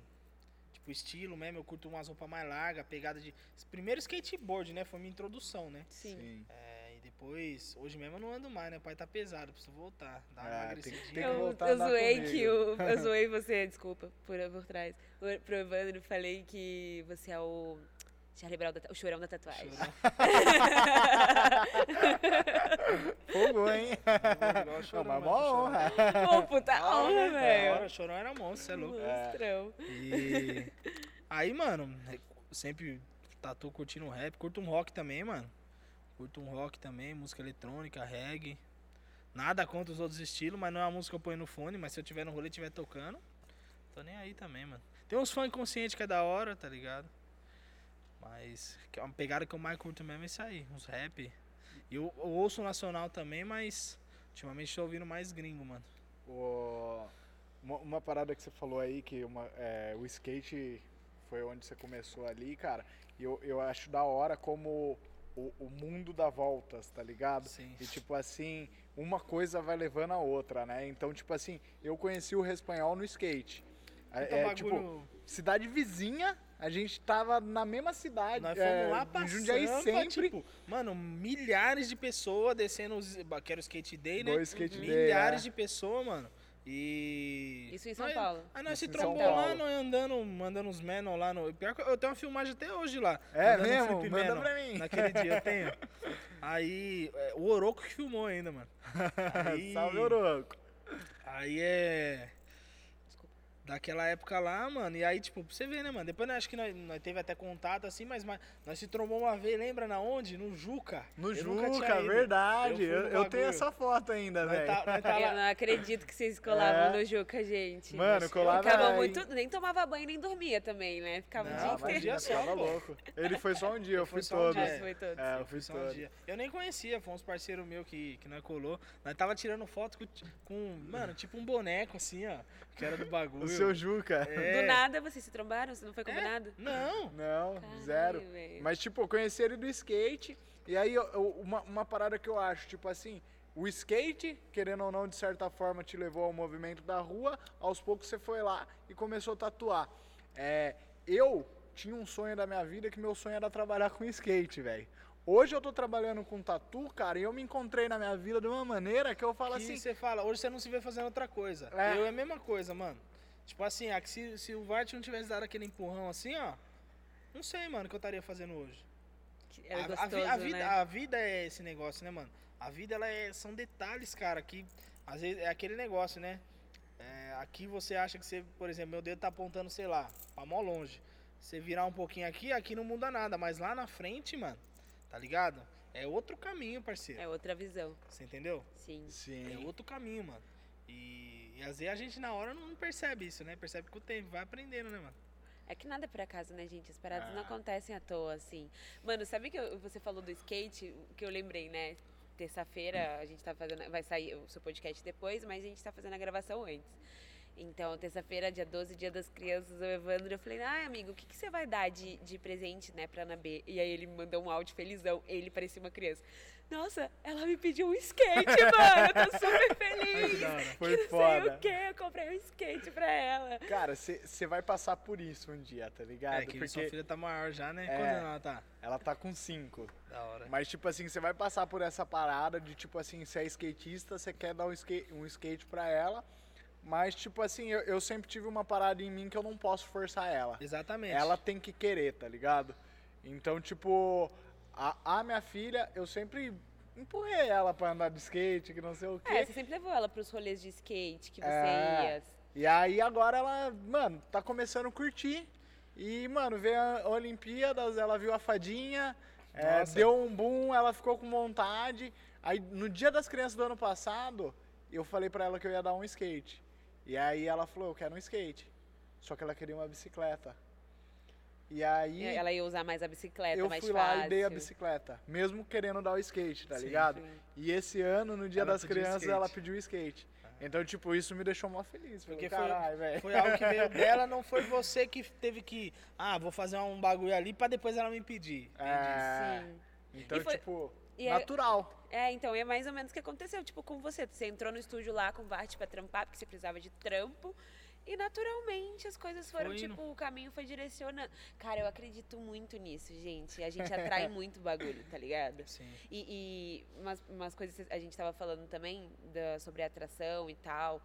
tipo, estilo mesmo, eu curto umas roupas mais largas, pegada de. Primeiro skateboard, né? Foi minha introdução, né? Sim. sim. É, e depois, hoje mesmo eu não ando mais, né? O pai tá pesado, preciso voltar. Dar uma É, tem- tem que Eu, voltar eu zoei comigo. que o, eu <laughs> zoei você, desculpa, por, por trás. Pro Evandro, falei que você é o Charlie Brown, o chorão da tatuagem. <laughs> Fogo, hein? Não, chorão, mas mó chorão. honra. Pô, puta hora, honra, velho. hora, chorão era monstro, você é louco. Monstrão. E aí, mano, é, sempre tatu curtindo rap, curto um rock também, mano. Curto um rock também, música eletrônica, reggae. Nada contra os outros estilos, mas não é uma música que eu ponho no fone, mas se eu tiver no rolê e estiver tocando, tô nem aí também, mano. Tem uns funk conscientes que é da hora, tá ligado? Mas que é uma pegada que eu mais curto mesmo é isso aí, uns rap. E eu, eu ouço nacional também, mas ultimamente tô ouvindo mais gringo, mano. O- uma, uma parada que você falou aí, que uma- é, o skate foi onde você começou ali, cara. E eu, eu acho da hora como o, o mundo dá voltas, tá ligado? Sim. E tipo assim, uma coisa vai levando a outra, né? Então, tipo assim, eu conheci o Respanhol no skate. É, Puta é, tipo, bagulho- cidade vizinha, a gente tava na mesma cidade. Nós é, fomos lá em pra Jundiaí Sampa, sempre. tipo, mano, milhares de pessoas descendo os. Que era o skate day, né? Dois skate day, milhares é. de pessoas, mano. E. Isso em São Nós- Paulo. Aí nós Isso se trombou lá, nós andando, mandando uns menon lá no. Pior que eu tenho uma filmagem até hoje lá. É mesmo? flip Manda pra mim. Naquele dia eu <laughs> tenho. Aí, é, o Oroco que filmou ainda, mano. <laughs> Aí, Salve, Oroco. Aí é. Daquela época lá, mano. E aí, tipo, pra você ver, né, mano? Depois nós, acho que nós, nós teve até contato assim, mas, mas nós se trombou uma vez, lembra na onde? No Juca. No Eu Juca, verdade. Eu Eu, eu tenho essa foto ainda, velho. tá, tá Eu não acredito que vocês colavam É. no Juca, gente. Mano, colava Ficava em- muito. Nem tomava banho nem dormia também, né? Ficava Não, o dia mas inteiro. pô. louco. Ele foi só um dia, eu fui só um todo. dia. Foi todo. É, eu fui Só um todo. dia. Eu nem conhecia, foi uns parceiros meus que, que nós colou. Nós tava tirando foto com, com, mano, tipo um boneco assim, ó. Que era do <laughs> bagulho. O seu Juca. É. Do nada vocês se trombaram? Você não foi É, combinado? Não. Não, Caralho, zero. velho. Mas, tipo, eu conheci ele do skate. E aí, uma, uma parada que eu acho, tipo assim, o skate, querendo ou não, de certa forma, te levou ao movimento da rua. Aos poucos você foi lá e começou a tatuar. É, eu tinha um sonho da minha vida que meu sonho era trabalhar com skate, velho. Hoje eu tô trabalhando com tatu, cara, e eu me encontrei na minha vida de uma maneira que eu falo que assim. você fala, hoje você não se vê fazendo outra coisa. É. Eu é a mesma coisa, mano. Tipo assim, ah, que se, se o Vart não tivesse dado aquele empurrão assim, ó. Não sei, mano, o que eu estaria fazendo hoje. A, a gostoso, vi- a vida, né? a vida é esse negócio, né, mano? A vida, ela é, são detalhes, cara, que às vezes é aquele negócio, né? É, aqui você acha que você, por exemplo, meu dedo tá apontando, sei lá, pra mó longe. Você virar um pouquinho aqui, aqui não muda nada, mas lá na frente, mano, tá ligado? É outro caminho, parceiro. É outra visão. Você entendeu? Sim. É Sim. outro caminho, mano. E, e às vezes a gente na hora não percebe isso, né? Percebe com o tempo, vai aprendendo, né, mano? É que nada é por acaso, né, gente? As paradas não Ah. acontecem à toa, assim. Mano, sabe que eu- você falou do skate, o que eu lembrei, né? Terça-feira a gente tá fazendo. Vai sair o seu podcast depois, mas a gente tá fazendo a gravação antes. Então, terça-feira, dia 12, dia das crianças, o Evandro, eu falei, ai, amigo, o que, que você vai dar de, de presente, né, pra Ana B? E aí ele me mandou um áudio felizão, ele parecia uma criança. Nossa, ela me pediu um skate, <laughs> mano, eu tô super feliz. hora. Foi que não sei foda. o que, eu comprei um skate pra ela. Cara, você vai passar por isso um dia, tá ligado? É que sua filha tá maior já, né? É. Anos ela tá? ela tá com cinco. Da hora. Mas, tipo assim, você vai passar por essa parada de, tipo assim, você é skatista, você quer dar um skate, um skate pra ela. Mas, tipo assim, eu, eu sempre tive uma parada em mim que eu não posso forçar ela. Exatamente. Ela tem que querer, tá ligado? Então, tipo, a, a minha filha, eu sempre empurrei ela pra andar de skate, que não sei o quê. É, você sempre levou ela pros rolês de skate que você É. ia. E aí agora ela, mano, tá começando a curtir. E, mano, veio a Olimpíadas, ela viu a fadinha, É, deu um boom, ela ficou com vontade. Aí no dia das crianças do ano passado, eu falei pra ela que eu ia dar um skate. E aí ela falou, eu quero um skate. Só que ela queria uma bicicleta. E aí Ela ia usar mais a bicicleta, eu mais fui fácil. lá e dei a bicicleta, mesmo querendo dar o skate, tá Sim, ligado? Sim. E esse ano, no dia Ela das crianças, skate. ela pediu o skate. Então, tipo, isso me deixou mó feliz. Porque Falei, foi-. Foi algo que veio <laughs> dela, não foi você que teve que. Ah, vou fazer um bagulho ali pra depois ela me pedir. É, Sim. então, E foi- tipo, E é- natural. É, então, é mais ou menos o que aconteceu, tipo, com você. Você entrou no estúdio lá com o Vart pra trampar, porque você precisava de trampo. E naturalmente as coisas foram, Foi indo. tipo, o caminho foi direcionando. Cara, eu acredito muito nisso, gente. A gente atrai <laughs> muito bagulho, tá ligado? Sim. E, e umas, umas coisas que a gente tava falando também da- sobre atração e tal.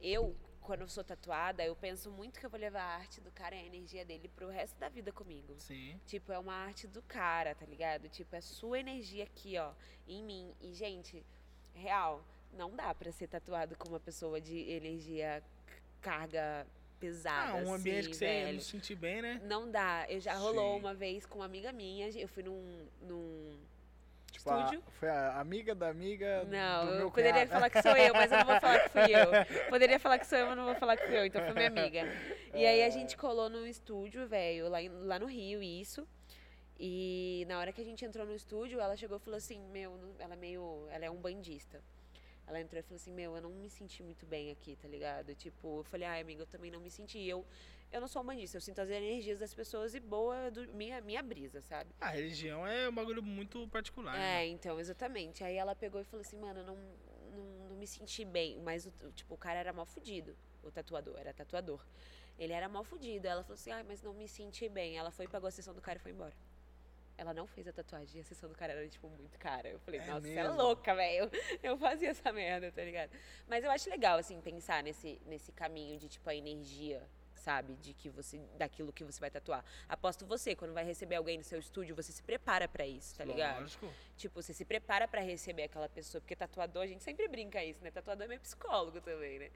Eu, quando eu sou tatuada, eu penso muito que eu vou levar a arte do cara e a energia dele pro resto da vida comigo. Sim. Tipo, é uma arte do cara, tá ligado? Tipo, é sua energia aqui, ó, em mim. E, gente, real, não dá pra ser tatuado com uma pessoa de energia carga pesada. Ah, um ambiente assim, que você velho. não sentir bem, né? Não dá. Eu já rolou Sim. uma vez com uma amiga minha, eu fui num, num estúdio. foi a amiga da amiga Não, do eu poderia cunhado. falar que sou eu, mas eu não vou falar que fui eu. <laughs> Poderia falar que sou eu, mas não vou falar que fui eu. Então foi minha amiga. E aí a gente colou num estúdio, velho, lá, lá no Rio, isso. E na hora que a gente entrou no estúdio, ela chegou e falou assim, meu, ela é meio. Ela é um bandista. Ela entrou e falou assim, meu, eu não me senti muito bem aqui, tá ligado? Tipo, eu falei, ai, amiga, eu também não me senti. Eu, eu não sou um bandista, eu sinto as energias das pessoas e boa do, minha, minha brisa, sabe? A religião é um bagulho muito particular. né? É, então, exatamente. Aí ela pegou e falou assim, mano, eu não, não, não me senti bem. Mas, tipo, o cara era mal fudido. O tatuador, era tatuador. Ele era mal fudido. Ela falou assim, ai, mas não me senti bem. Ela foi, pagou a sessão do cara e foi embora. Ela não fez a tatuagem e a sessão do cara era, tipo, muito cara. Eu falei, É nossa, você é mesmo? louca, velho. <laughs> Eu fazia essa merda, tá ligado? Mas eu acho legal, assim, pensar nesse, nesse caminho de, tipo, a energia, sabe? De que você, daquilo que você vai tatuar. Aposto você, quando vai receber alguém no seu estúdio, você se prepara pra isso, tá ligado? Lógico. Tipo, você se prepara pra receber aquela pessoa, porque tatuador, a gente sempre brinca isso, né? Tatuador é meio psicólogo também, né?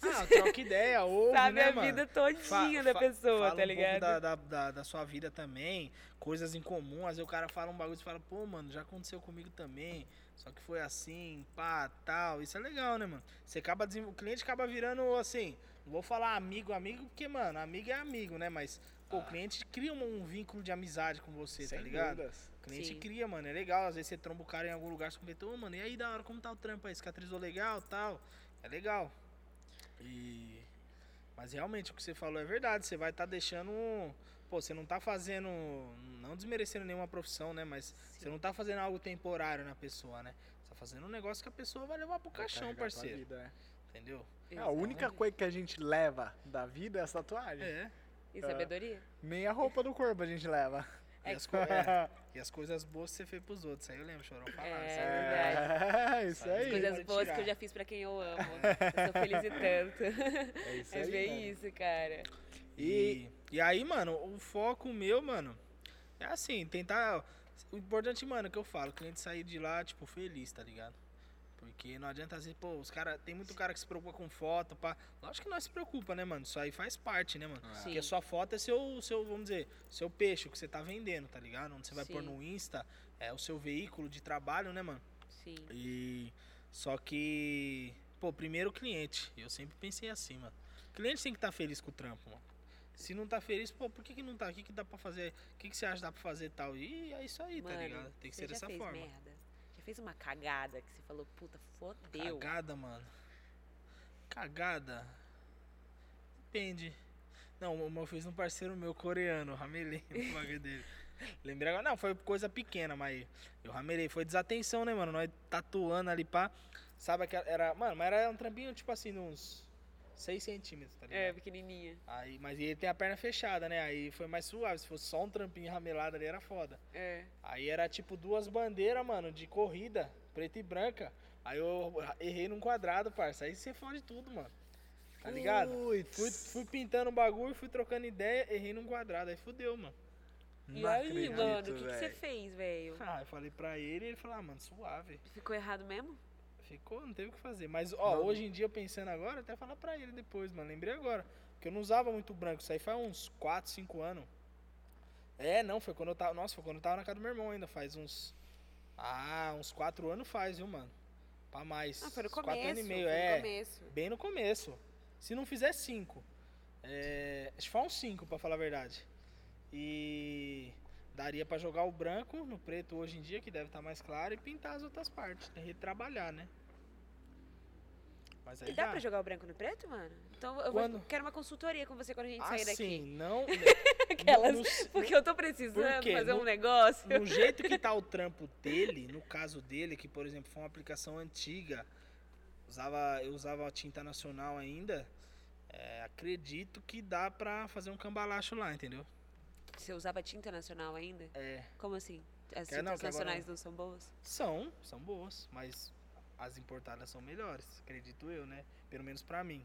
Ah, troca ideia, <laughs> ouve, Sabe né, a mano? vida Fa- todinha da fa- pessoa, fala tá um pouco ligado? Da, da, da, da sua vida também, coisas em comum. Às vezes o cara fala um bagulho e fala, pô, mano, já aconteceu comigo também. Só que foi assim, pá, tal. Isso é legal, né, mano? Você acaba desenvol- O cliente acaba virando assim. Não vou falar amigo, amigo, porque, mano, amigo é amigo, né? Mas, pô, o cliente cria um, um vínculo de amizade com você, Sem tá ligado? dúvidas. O cliente Sim. cria, mano. É legal. Às vezes você tromba o cara em algum lugar, você comenta, ô, mano, e aí da hora, como tá o trampo aí? Cicatrizou legal tal? É legal. E. Mas realmente o que você falou é verdade. Você vai estar deixando. um- Pô, você não tá fazendo. Não desmerecendo nenhuma profissão, né? Mas você não tá fazendo algo temporário na pessoa, né? Você tá fazendo um negócio que a pessoa vai levar pro Vai caixão, parceiro. vida, é. Entendeu? É, a única coisa que a gente leva da vida é essa tatuagem. É. E sabedoria. Nem a roupa do corpo a gente leva. E as, co- é. <laughs> E as coisas boas que você fez pros outros. Aí eu lembro, chorão falar. É, isso aí verdade. É, isso As aí. Coisas pode boas que tirar. eu já fiz pra quem eu amo. Eu sou feliz e tanto. É isso É aí. bem mano. isso, cara. E, e aí, mano, o foco meu, mano, é assim, tentar. O importante, mano, que eu falo, o cliente sair de lá, tipo, feliz, tá ligado? Porque não adianta assim, pô, os caras. Tem muito cara que se preocupa com foto, pá. Lógico que nós se preocupa, né, mano? Isso aí faz parte, né, mano? Sim. Porque sua foto é seu, seu, vamos dizer, seu peixe, o que você tá vendendo, tá ligado? Onde você vai pôr Sim. no Insta, é o seu veículo de trabalho, né, mano? Sim. E. Só que. Pô, primeiro o cliente. Eu sempre pensei assim, mano. O cliente tem que estar feliz com o trampo, mano. Se não tá feliz, pô, por que, que não tá? O que, que dá pra fazer? O que, que você acha que dá pra fazer tal? E é isso aí, tá Mano, ligado? Tem que ser dessa fez forma. merda? Já fez uma cagada que você falou, puta, fodeu. Cagada, mano. Cagada. Depende. Não, uma vez um parceiro meu coreano, eu ramelei <laughs> no bagulho dele. Lembrei agora, não, foi coisa pequena, mas eu ramelei. Foi desatenção, né, mano? Nós tatuando ali, pá. Sabe que era. Mano, mas era um trampinho, tipo assim, uns 6 centímetros, tá ligado? É, pequenininha. Aí, mas ele tem a perna fechada, né? Aí foi mais suave. Se fosse só um trampinho ramelado ali, era foda. É. Aí era tipo duas bandeiras, mano, de corrida, preta e branca. Aí eu errei num quadrado, parça. Aí você fode tudo, mano. Tá ligado? Puts. Fui, fui pintando o bagulho, fui trocando ideia, errei num quadrado. Aí fudeu, mano. E Não aí, acredito, mano, o que, que você fez, velho? Ah, eu falei pra ele e ele falou, ah, mano, suave. Ficou errado mesmo? Ficou, não teve o que fazer. Mas, ó, Não. hoje em dia, pensando agora, até falar pra ele depois, mano. Lembrei agora. Porque eu não usava muito branco. Isso aí faz uns 4, 5 anos. É, não, foi quando eu tava. Nossa, foi quando eu tava na casa do meu irmão ainda, faz uns. Ah, uns quatro anos faz, viu, mano? Pra mais. Ah, foi no começo. Quatro anos e meio, foi no é. começo. Bem no começo. Se não fizer cinco. É, acho que foi uns cinco, pra falar a verdade. E daria pra jogar o branco no preto hoje em dia, que deve estar mais claro, e pintar as outras partes. né? Retrabalhar, né? Mas aí E dá dá. pra jogar o branco no preto, mano? Então eu Quando? vou, quero uma consultoria com você quando a gente Ah, sair daqui. sim, não. <laughs> Aquelas- no- no- Porque eu tô precisando fazer um No- negócio. No jeito que tá o <laughs> trampo dele, no caso dele, que por exemplo foi uma aplicação antiga, usava, eu usava tinta nacional ainda, é, acredito que dá pra fazer um cambalacho lá, entendeu? Você usava tinta nacional ainda? É, Como assim? As tintas não, nacionais não são boas? são, são boas, mas as importadas são melhores, acredito eu, né? Pelo menos pra mim.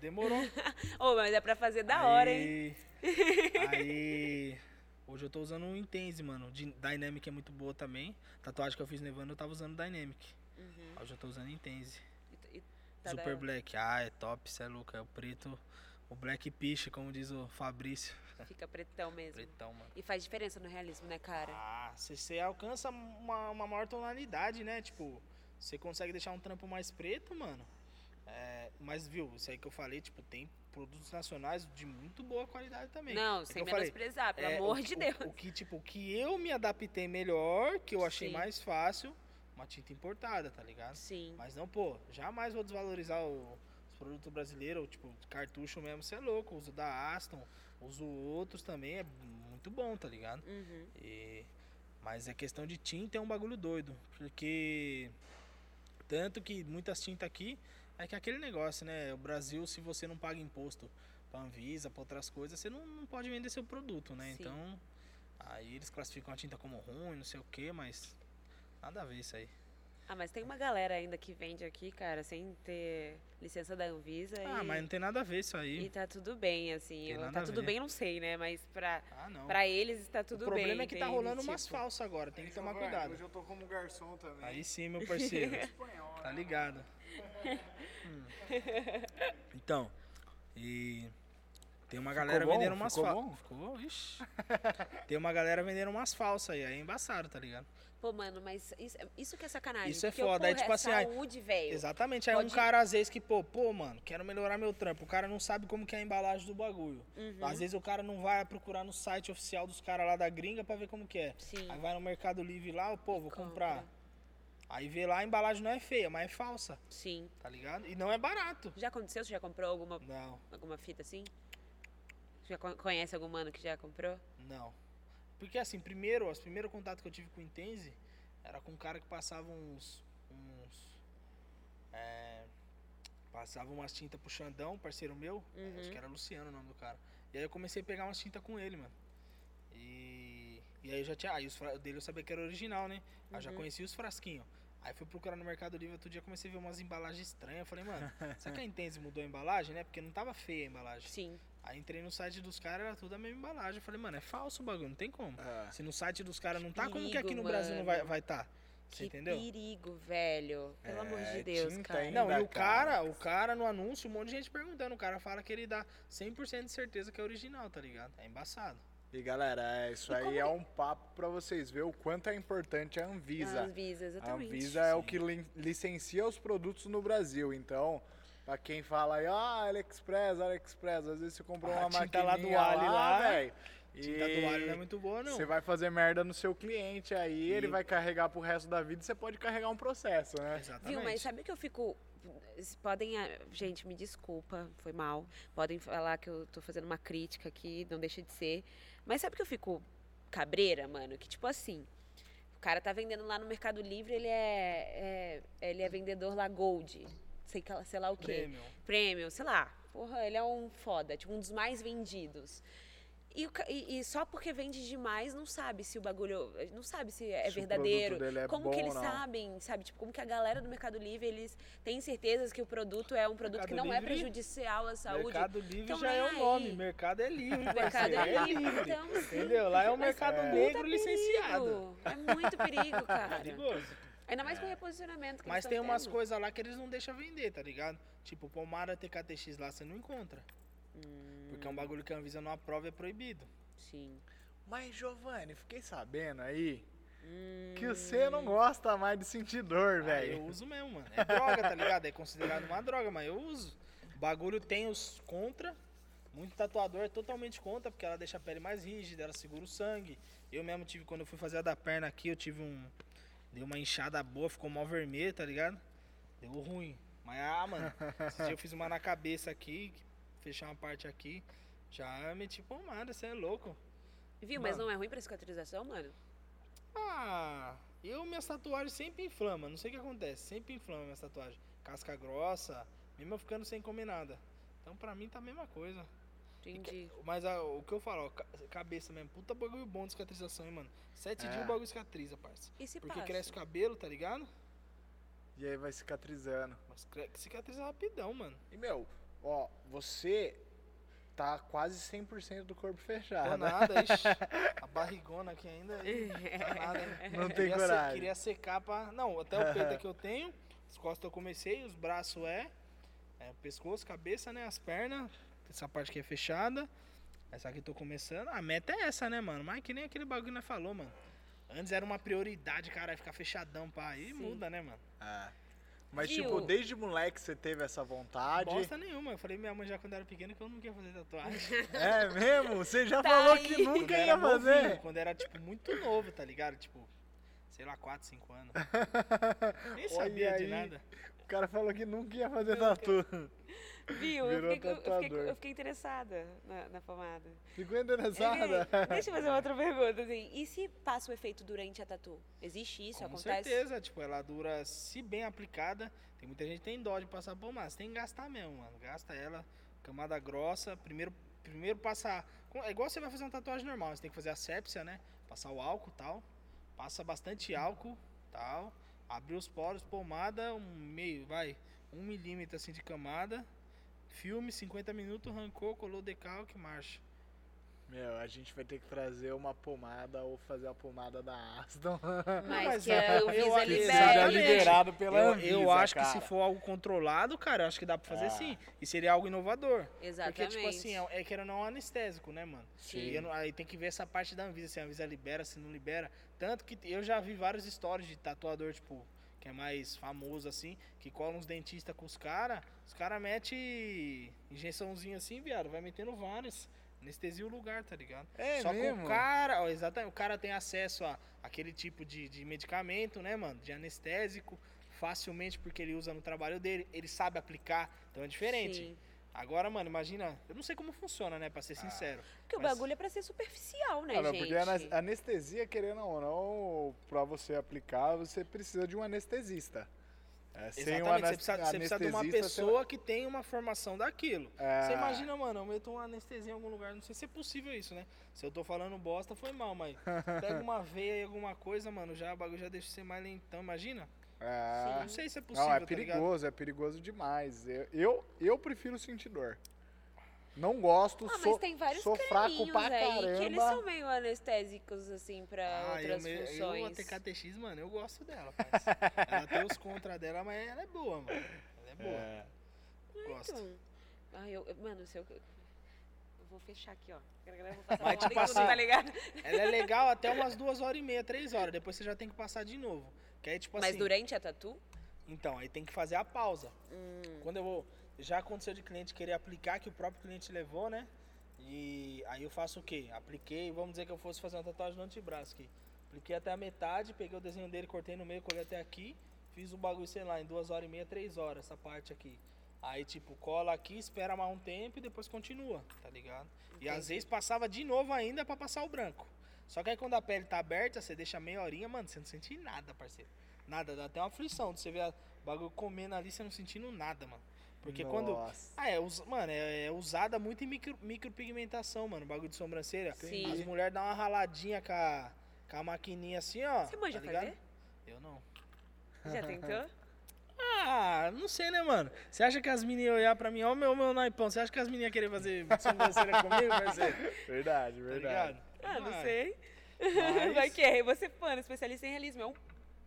Demorou. <laughs> Ô, mas é pra fazer da hora, hein? Aí- Aí. <laughs> Hoje eu tô usando um Intense, mano. Dynamic é muito boa também. Tatuagem que eu fiz nevando eu tava usando Dynamic. Uhum. Hoje eu tô usando Intense. E- e tá Super da- Black. Ah, é top, cê é louco. É o preto. O Black Piche, como diz o Fabrício. Fica pretão mesmo. Pretão, mano. E faz diferença no realismo, né, cara? Ah, você alcança uma, uma maior tonalidade, né? Tipo, você consegue deixar um trampo mais preto, mano. É, mas, viu, isso aí que eu falei, tipo, tem produtos nacionais de muito boa qualidade também. Não, É que sem eu falei, menosprezar, pelo É, amor o, de o- Deus. O, que, tipo, o que eu me adaptei melhor, que eu achei Sim. mais fácil, uma tinta importada, tá ligado? Sim. Mas não, pô, jamais vou desvalorizar o- os produtos brasileiros, tipo, cartucho mesmo, você é louco. Uso da Aston, uso outros também, é muito bom, tá ligado? Uhum. E- mas é questão de tinta é um bagulho doido. Porque. Tanto que muitas tintas aqui é que é aquele negócio, né? O Brasil, se você não paga imposto pra Anvisa, pra outras coisas, você não, não pode vender seu produto, né? Sim. Então. Aí eles classificam a tinta como ruim, não sei o que, mas. Nada a ver isso aí. Ah, mas tem uma galera ainda que vende aqui, cara, sem ter licença da Anvisa. Ah, e, mas não tem nada a ver isso aí. e tá tudo bem, assim. Tem Eu- nada Tá a tudo ver. bem, não sei, né? Mas pra, Ah, não. pra eles está tudo o problema bem. é que tá rolando umas Tipo, falsas agora, tem que tomar Vai, cuidado. Hoje eu tô como garçom também. Aí sim, meu parceiro. <laughs> Tá ligado? <laughs> Hum. Então, e tem uma galera bom? vendendo umas Ficou falsas. bom? Ficou, ixi. <laughs> tem uma galera vendendo umas falsas aí, aí é embaçado, tá ligado? Pô, mano, mas isso, isso que é sacanagem. Isso é porque, foda, aí, porra, tipo é assim, aí- saúde, velho. Exatamente, aí um Pode- cara às vezes que, pô, pô, mano, quero melhorar meu trampo. O cara não sabe como que é a embalagem do bagulho. Uhum. Às vezes o cara não vai procurar no site oficial dos caras lá da gringa pra ver como que é. Sim. Aí vai no Mercado Livre lá, pô, vou compra. comprar. Aí vê lá, a embalagem não é feia, mas é falsa, Sim. tá ligado? E não é barato. Já aconteceu? Você já comprou alguma, Não. alguma fita assim? Já con- conhece algum mano que já comprou? Não. Porque assim, primeiro, os primeiros contatos que eu tive com o Intense era com um cara que passava uns. uns é, passava umas tintas pro Xandão, parceiro meu. Uhum. Acho que era Luciano o nome do cara. E aí eu comecei a pegar umas tintas com ele, mano. E. E aí eu já tinha. Aí os o dele eu sabia que era original, né? Aí eu já Uhum. conhecia os frasquinhos. Aí fui procurar no Mercado Livre outro dia, comecei a ver umas embalagens estranhas. Eu falei, mano, será que a Intense mudou a embalagem, né? Porque não tava feia a embalagem. Sim. Aí entrei no site dos caras, era tudo a mesma embalagem. Eu falei, mano, é falso o bagulho, não tem como. É. Se no site dos caras não tá, como que perigo, aqui no Brasil não vai estar? mano. Vai tá? Você que entendeu? perigo, velho. Pelo amor É, de Deus, cara. ainda. Não, e o cara. cara, o cara no anúncio, um monte de gente perguntando. O cara fala que ele dá 100% de certeza que é original, tá ligado? É embaçado. E galera, é, isso E aí como é que- um papo pra vocês verem o quanto é importante a Anvisa. A Anvisa, A exatamente. Anvisa é o Sim. que licencia os produtos no Brasil. Então, pra quem fala aí, ah, AliExpress, AliExpress, às vezes você comprou A uma tinta lá do Ali lá, velho. Tinta do alho não é muito boa, não. Você vai fazer merda no seu cliente aí, ele E- vai carregar pro resto da vida e você pode carregar um processo, né? Exatamente. Viu, mas sabe que eu fico. Podem. ah, Gente, me desculpa, foi mal. Podem falar que eu tô fazendo uma crítica aqui, não deixa de ser. Mas sabe que eu fico cabreira, mano? Que tipo assim. O cara tá vendendo lá no Mercado Livre, ele é. é- ele é vendedor lá Gold. Sei, que- sei lá o quê. Prêmio. Premium, sei lá. Porra, ele é um foda, tipo, um dos mais vendidos. E, e- e só porque vende demais, não sabe se o bagulho. Não sabe se é Se verdadeiro. é como bom que eles não. sabem, sabe? Tipo, como que a galera do Mercado Livre, eles têm certeza que o produto é um produto que Mercado não é Livre- prejudicial à saúde. Mercado Livre Tão já é o nome. Mercado é livre, Mercado é É livre, então. Entendeu? Lá é o Mas mercado puta negro licenciado. É muito perigo, <laughs> cara. Perigoso. Ainda mais com o reposicionamento que Mas tem umas coisas lá que eles não deixam vender, tá ligado? Tipo, pomada TKTX lá você não encontra. Hum. Porque é um bagulho que a Anvisa não aprova e é proibido. Sim. Mas, Giovanni, fiquei sabendo aí Hum, que você não gosta mais de sentir dor, Ah, velho. eu uso mesmo, mano. É droga, tá ligado? É considerado uma droga, mas eu uso. O bagulho tem os contra. Muito tatuador é totalmente contra, porque ela deixa a pele mais rígida, ela segura o sangue. Eu mesmo tive, quando eu fui fazer a da perna aqui, eu tive um. Deu uma inchada boa, ficou mal vermelho, tá ligado? Deu ruim. Mas, ah, mano, esse dia eu fiz uma na cabeça aqui, fechar uma parte aqui. Já meti pomada, você é louco. Viu, mas Mano. não é ruim pra cicatrização, mano? Ah, eu minhas tatuagens sempre inflama, não sei o que acontece, sempre inflama minhas tatuagens. Casca grossa, mesmo eu ficando sem comer nada. Então pra mim tá a mesma coisa. Entendi. Mas ah, o que eu falo, ó, ca- cabeça mesmo, puta bagulho bom de cicatrização, hein, mano. Sete É. dias o bagulho cicatriza, parça. E se Porque passa? cresce o cabelo, tá ligado? E aí vai cicatrizando. Mas cicatriza rapidão, mano. E, meu, ó, você tá quase 100% do corpo fechado. Tô nada, <laughs> ixi. A barrigona aqui ainda. Tá <laughs> nada? Não tem Queria se- coragem. queria secar pra. Não, até o peito <laughs> é que eu tenho. As costas eu comecei, os braços é. é o pescoço, cabeça, né? As pernas. Essa parte aqui é fechada. Essa aqui eu tô começando. A meta é essa, né, mano? Mas que nem aquele bagulho que nós falou, mano. Antes era uma prioridade, cara, ficar fechadão, pá. Aí Sim. muda, né, mano? É. Mas, Viu? tipo, desde moleque você teve essa vontade. Bosta nenhuma. Eu falei minha mãe já quando era pequena que eu não queria fazer tatuagem. <laughs> É mesmo? Você já Tá falou aí. que Quando nunca era ia novinho, fazer. Quando era, tipo, muito novo, tá ligado? Tipo, sei lá, 4, 5 anos. <laughs> Nem sabia de nada. O cara falou que nunca ia fazer tatu. Viu? Eu fiquei, eu, fiquei, eu fiquei interessada na, na pomada. Ficou interessada? Ei, Deixa eu fazer uma outra <laughs> pergunta, assim. E se passa o efeito durante a tatu? Existe isso? Com Acontece? certeza, tipo, ela dura, se bem aplicada, tem muita gente que tem dó de passar pomada, você tem que gastar mesmo, mano. Gasta ela, camada grossa, primeiro, primeiro passar, é igual você vai fazer uma tatuagem normal, você tem que fazer a sépsia, né? Passar o álcool tal, passa bastante álcool, tal, abrir os poros, pomada, um meio, vai, um milímetro assim de camada, filme, 50 minutos, arrancou, colou decalque, marcha. Meu, a gente vai ter que trazer uma pomada ou fazer a pomada da Aston. Mas, mas que é, a eu- Anvisa que libera. Exatamente. liberado pela eu, Anvisa, eu acho que cara. se for algo controlado, cara, acho que dá pra fazer Ah. sim. E seria algo inovador. Exatamente. Porque, tipo assim, é, é que era não anestésico, né, mano? Sim. E não- aí tem que ver essa parte da Anvisa, se a Anvisa libera, se não libera. Tanto que eu já vi várias histórias de tatuador, tipo, que é mais famoso, assim, que cola uns dentistas com os caras, os caras metem injeçãozinha assim, viado, vai metendo várias. Anestesia o lugar, tá ligado? É Só que mesmo? o cara, ó, exatamente, o cara tem acesso a aquele tipo de, de medicamento, né, mano? De anestésico, facilmente, porque ele usa no trabalho dele, ele sabe aplicar, então é diferente. Sim. Agora, mano, imagina, eu não sei como funciona, né, pra ser sincero. Porque o Mas- bagulho é pra ser superficial, né, Ah, não, gente? porque anas- anestesia, querendo ou não, pra você aplicar, você precisa de um anestesista. É, sem um Exatamente, anas- você precisa, você precisa de uma pessoa que tem uma formação daquilo. É. Você imagina, mano, eu meto uma anestesia em algum lugar, não sei se é possível isso, né? Se eu tô falando bosta, foi mal, mas <laughs> pega uma veia e alguma coisa, mano, já o bagulho já deixa você mais lentão, imagina? É. Não sei se é possível, Não, é tá perigoso, é perigoso demais. Eu, eu, eu prefiro sentir dor. Não gosto, Ah, mas sou, tem vários sou fraco pra aí caramba. que eles são meio anestésicos, assim, pra Ah, eu, outras me- eu, a funções. TKTX, mano, eu gosto dela, <laughs> ela tem os contra dela, mas ela é boa, mano. Ela é boa. É. Gosto. Então, ah, eu, eu- mano, se eu, eu vou fechar aqui, ó. Vou <laughs> passar tipo em tudo, assim, tá ligado? Ela é legal <laughs> até umas duas horas e meia, três horas. Depois você já tem que passar de novo. Que aí, tipo Mas assim. durante a tatu? Então, aí tem que fazer a pausa. Hum, Quando eu vou. Já aconteceu de cliente querer aplicar, que o próprio cliente levou, né? E aí eu faço o quê? Apliquei, vamos dizer que eu fosse fazer uma tatuagem no antebraço aqui. Apliquei até a metade, peguei o desenho dele, cortei no meio, colei até aqui. Fiz o bagulho, sei lá, em duas horas e meia, três horas, essa parte aqui. Aí, tipo, cola aqui, espera mais um tempo e depois continua, tá ligado? E às Entendi. vezes passava de novo ainda pra passar o branco. Só que aí quando a pele tá aberta, você deixa meia horinha, mano, você não sente nada, parceiro. Nada, dá até uma aflição de você ver o bagulho comendo ali, você não sentindo nada, mano. Porque quando. Nossa. Ah, é, us- mano, é, é usada muito em micro, micropigmentação, mano, bagulho de sobrancelha. Sim. As mulheres dão uma raladinha com a, com a maquininha assim, ó. Você manja tá fazer? Eu não. Já <laughs> tentou? Ah, não sei, né, mano? Você acha que as meninas iam olhar pra mim, ó, meu, meu naipão, você acha que as meninas iam querer fazer sobrancelha <laughs> comigo, parceiro? Verdade, Tá verdade. ligado? Ah, não Vai. sei. Mas- Vai que é. Você, mano, especialista em realismo. É um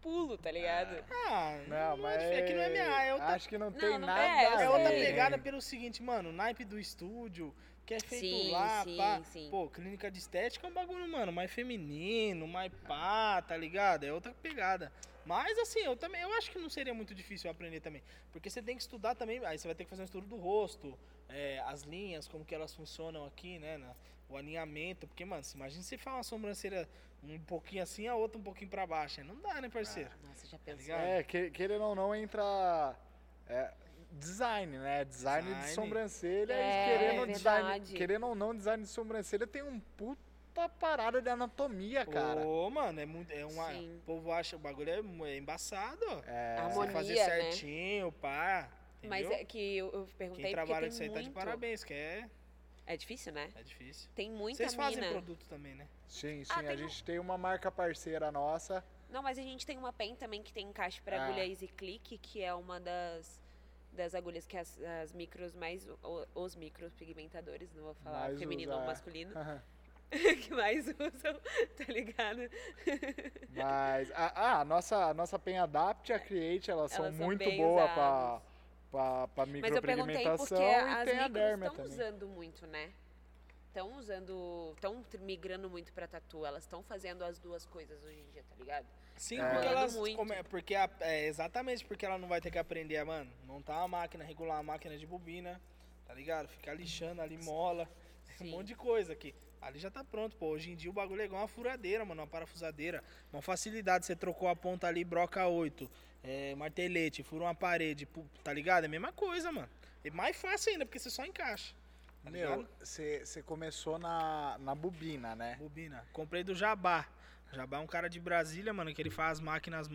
pulo, tá ligado? Ah, Não, mas. É que não é minha, é outra, Acho que não tem não nada é, a é outra ver. pegada pelo seguinte, mano, o naipe do estúdio, que é feito Sim, lá, sim, pá. sim. Pô, clínica de estética é um bagulho, mano, mais feminino, mais pá, tá ligado? É outra pegada. Mas assim, eu também, eu acho que não seria muito difícil aprender também. Porque você tem que estudar também, aí você vai ter que fazer um estudo do rosto, é, as linhas, como que elas funcionam aqui, né? na- o alinhamento. Porque, mano, se imagina você faz uma sobrancelha um pouquinho assim, a outra um pouquinho pra baixo. aí Não dá, né, parceiro? Nossa, já pensou? ligado? É, que, querendo ou não, entra é, design, né? Design, de Design. sobrancelha É, e querendo, design, verdade. querendo ou não, design de sobrancelha tem um puta parada de anatomia, cara. Ô, mano, é muito. É uma, Sim. o povo acha o bagulho é, é embaçado. É, Você Harmonia, fazer né? certinho, pá. Mas entendeu? é que eu, eu perguntei Quem porque trabalha tem disso aí tá de muito. parabéns, que é, É difícil, né? é difícil. Tem muita Vocês fazem mina. produto também, né? Sim, sim. Ah, a tem um- gente tem uma marca parceira nossa. Não, mas a gente tem uma pen também que tem encaixe para Ah. agulha Easy Click, que é uma das, das agulhas que as, as micros mais. Os micros pigmentadores, não vou falar Mais feminino ou usa- masculino, <laughs> que mais usam, tá ligado? Mas a, a nossa, a nossa Pen Adapt e a Create, elas, são Elas são muito boas perguntei porque micropigmentação e as tem a derma estão usando muito, né? Estão usando. Estão migrando muito pra tatu. Elas estão fazendo as duas coisas hoje em dia, tá ligado? Sim, É. porque elas. muito. come- porque a- é, exatamente porque ela não vai ter que aprender a, mano, montar uma máquina, regular uma máquina de bobina, tá ligado? Ficar lixando ali mola, <laughs> um Sim. monte de coisa aqui. Ali já tá pronto, pô. Hoje em dia o bagulho é igual uma furadeira, mano, uma parafusadeira. Uma facilidade, você trocou a ponta ali, broca 8, é, martelete, fura uma parede, tá ligado? É a mesma coisa, mano. É mais fácil ainda, porque você só encaixa. Tá Meu, você começou na, na bobina, né? Bobina. Comprei do Jabá. Jabá é um cara de Brasília, mano, que ele faz máquinas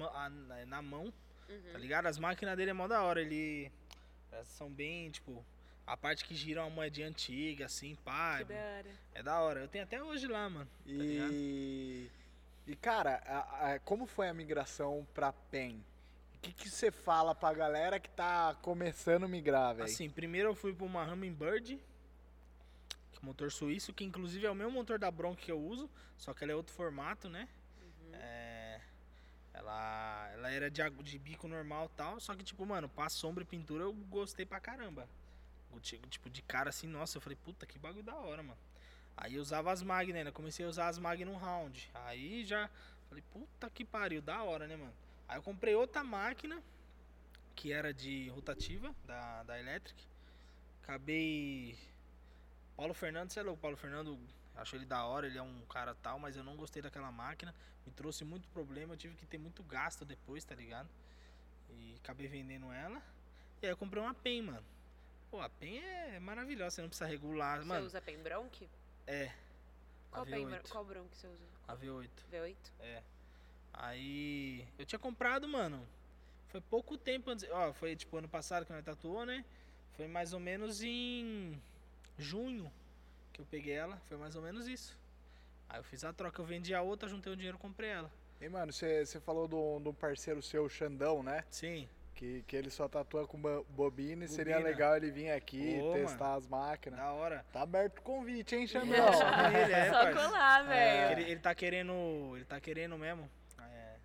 na mão, Uhum. tá ligado? As máquinas dele é mó da hora. Ele. Elas são bem, tipo. A parte que gira uma moedinha antiga, assim, pá. Que da hora. É da hora. Eu tenho até hoje lá, mano. Tá ligado? E, e cara, a- a- como foi a migração pra PEN? O que que você fala pra galera que tá começando a migrar, velho? Assim, primeiro eu fui pra uma Hummingbird. Motor suíço, que inclusive é o mesmo motor da Bronco que eu uso, só que ela é outro formato, né? É, ela, ela era de, de bico normal e tal, só que tipo, mano, pra sombra e pintura eu gostei pra caramba. Tipo, de cara assim, nossa, eu falei, puta, que bagulho da hora, mano. Aí eu usava as Magnum, né? Comecei a usar as Magnum Round. Aí já falei, puta que pariu, da hora, né, mano? Aí eu comprei outra máquina, que era de rotativa, da, da Electric. Acabei. Paulo Fernando, sei lá, o Paulo Fernando, acho ele da hora, ele é um cara tal, mas eu não gostei daquela máquina. Me trouxe muito problema, eu tive que ter muito gasto depois, tá ligado? E acabei vendendo ela. E aí eu comprei uma PEN, mano. Pô, a PEN é maravilhosa, você não precisa regular, Você mano. usa pen Bronc? É. Qual, pen, V8. qual Bronc você usa? A V8. V8? É. Aí eu tinha comprado, mano. Foi pouco tempo antes. Ó, foi tipo ano passado que nós tatuou, né? Foi mais ou menos em junho que eu peguei ela. Foi mais ou menos isso. Aí eu fiz a troca, eu vendi a outra, juntei o dinheiro e comprei ela. E, mano, você você falou do, do parceiro seu, Xandão, né? Sim. Que, que ele só tatua com bo- bobina e seria Bobina. legal ele vir aqui, Ô, testar as máquinas. Da hora. Tá aberto o convite, hein, Xandão? ele, é, <laughs> Só colar, É, velho. ele, ele tá querendo. Ele tá querendo mesmo. É.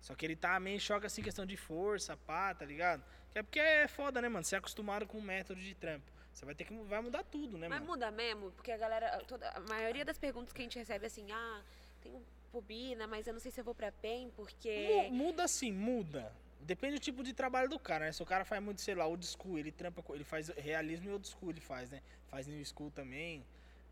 Só que ele tá meio em choque assim, questão de força, pá, tá ligado? Que é porque é foda, né, mano? Você é acostumado com o método de trampo. Você vai ter que. Vai mudar tudo, né, Mas mano? muda mesmo, porque a galera. Toda, a maioria das perguntas que a gente recebe é assim, ah, tem bobina, mas eu não sei se eu vou pra PEN, porque. Mu- Muda sim, muda. Depende do tipo de trabalho do cara, né? Se o cara faz muito, sei lá, old school, ele trampa, ele faz realismo e old school ele faz, né? Faz new school também.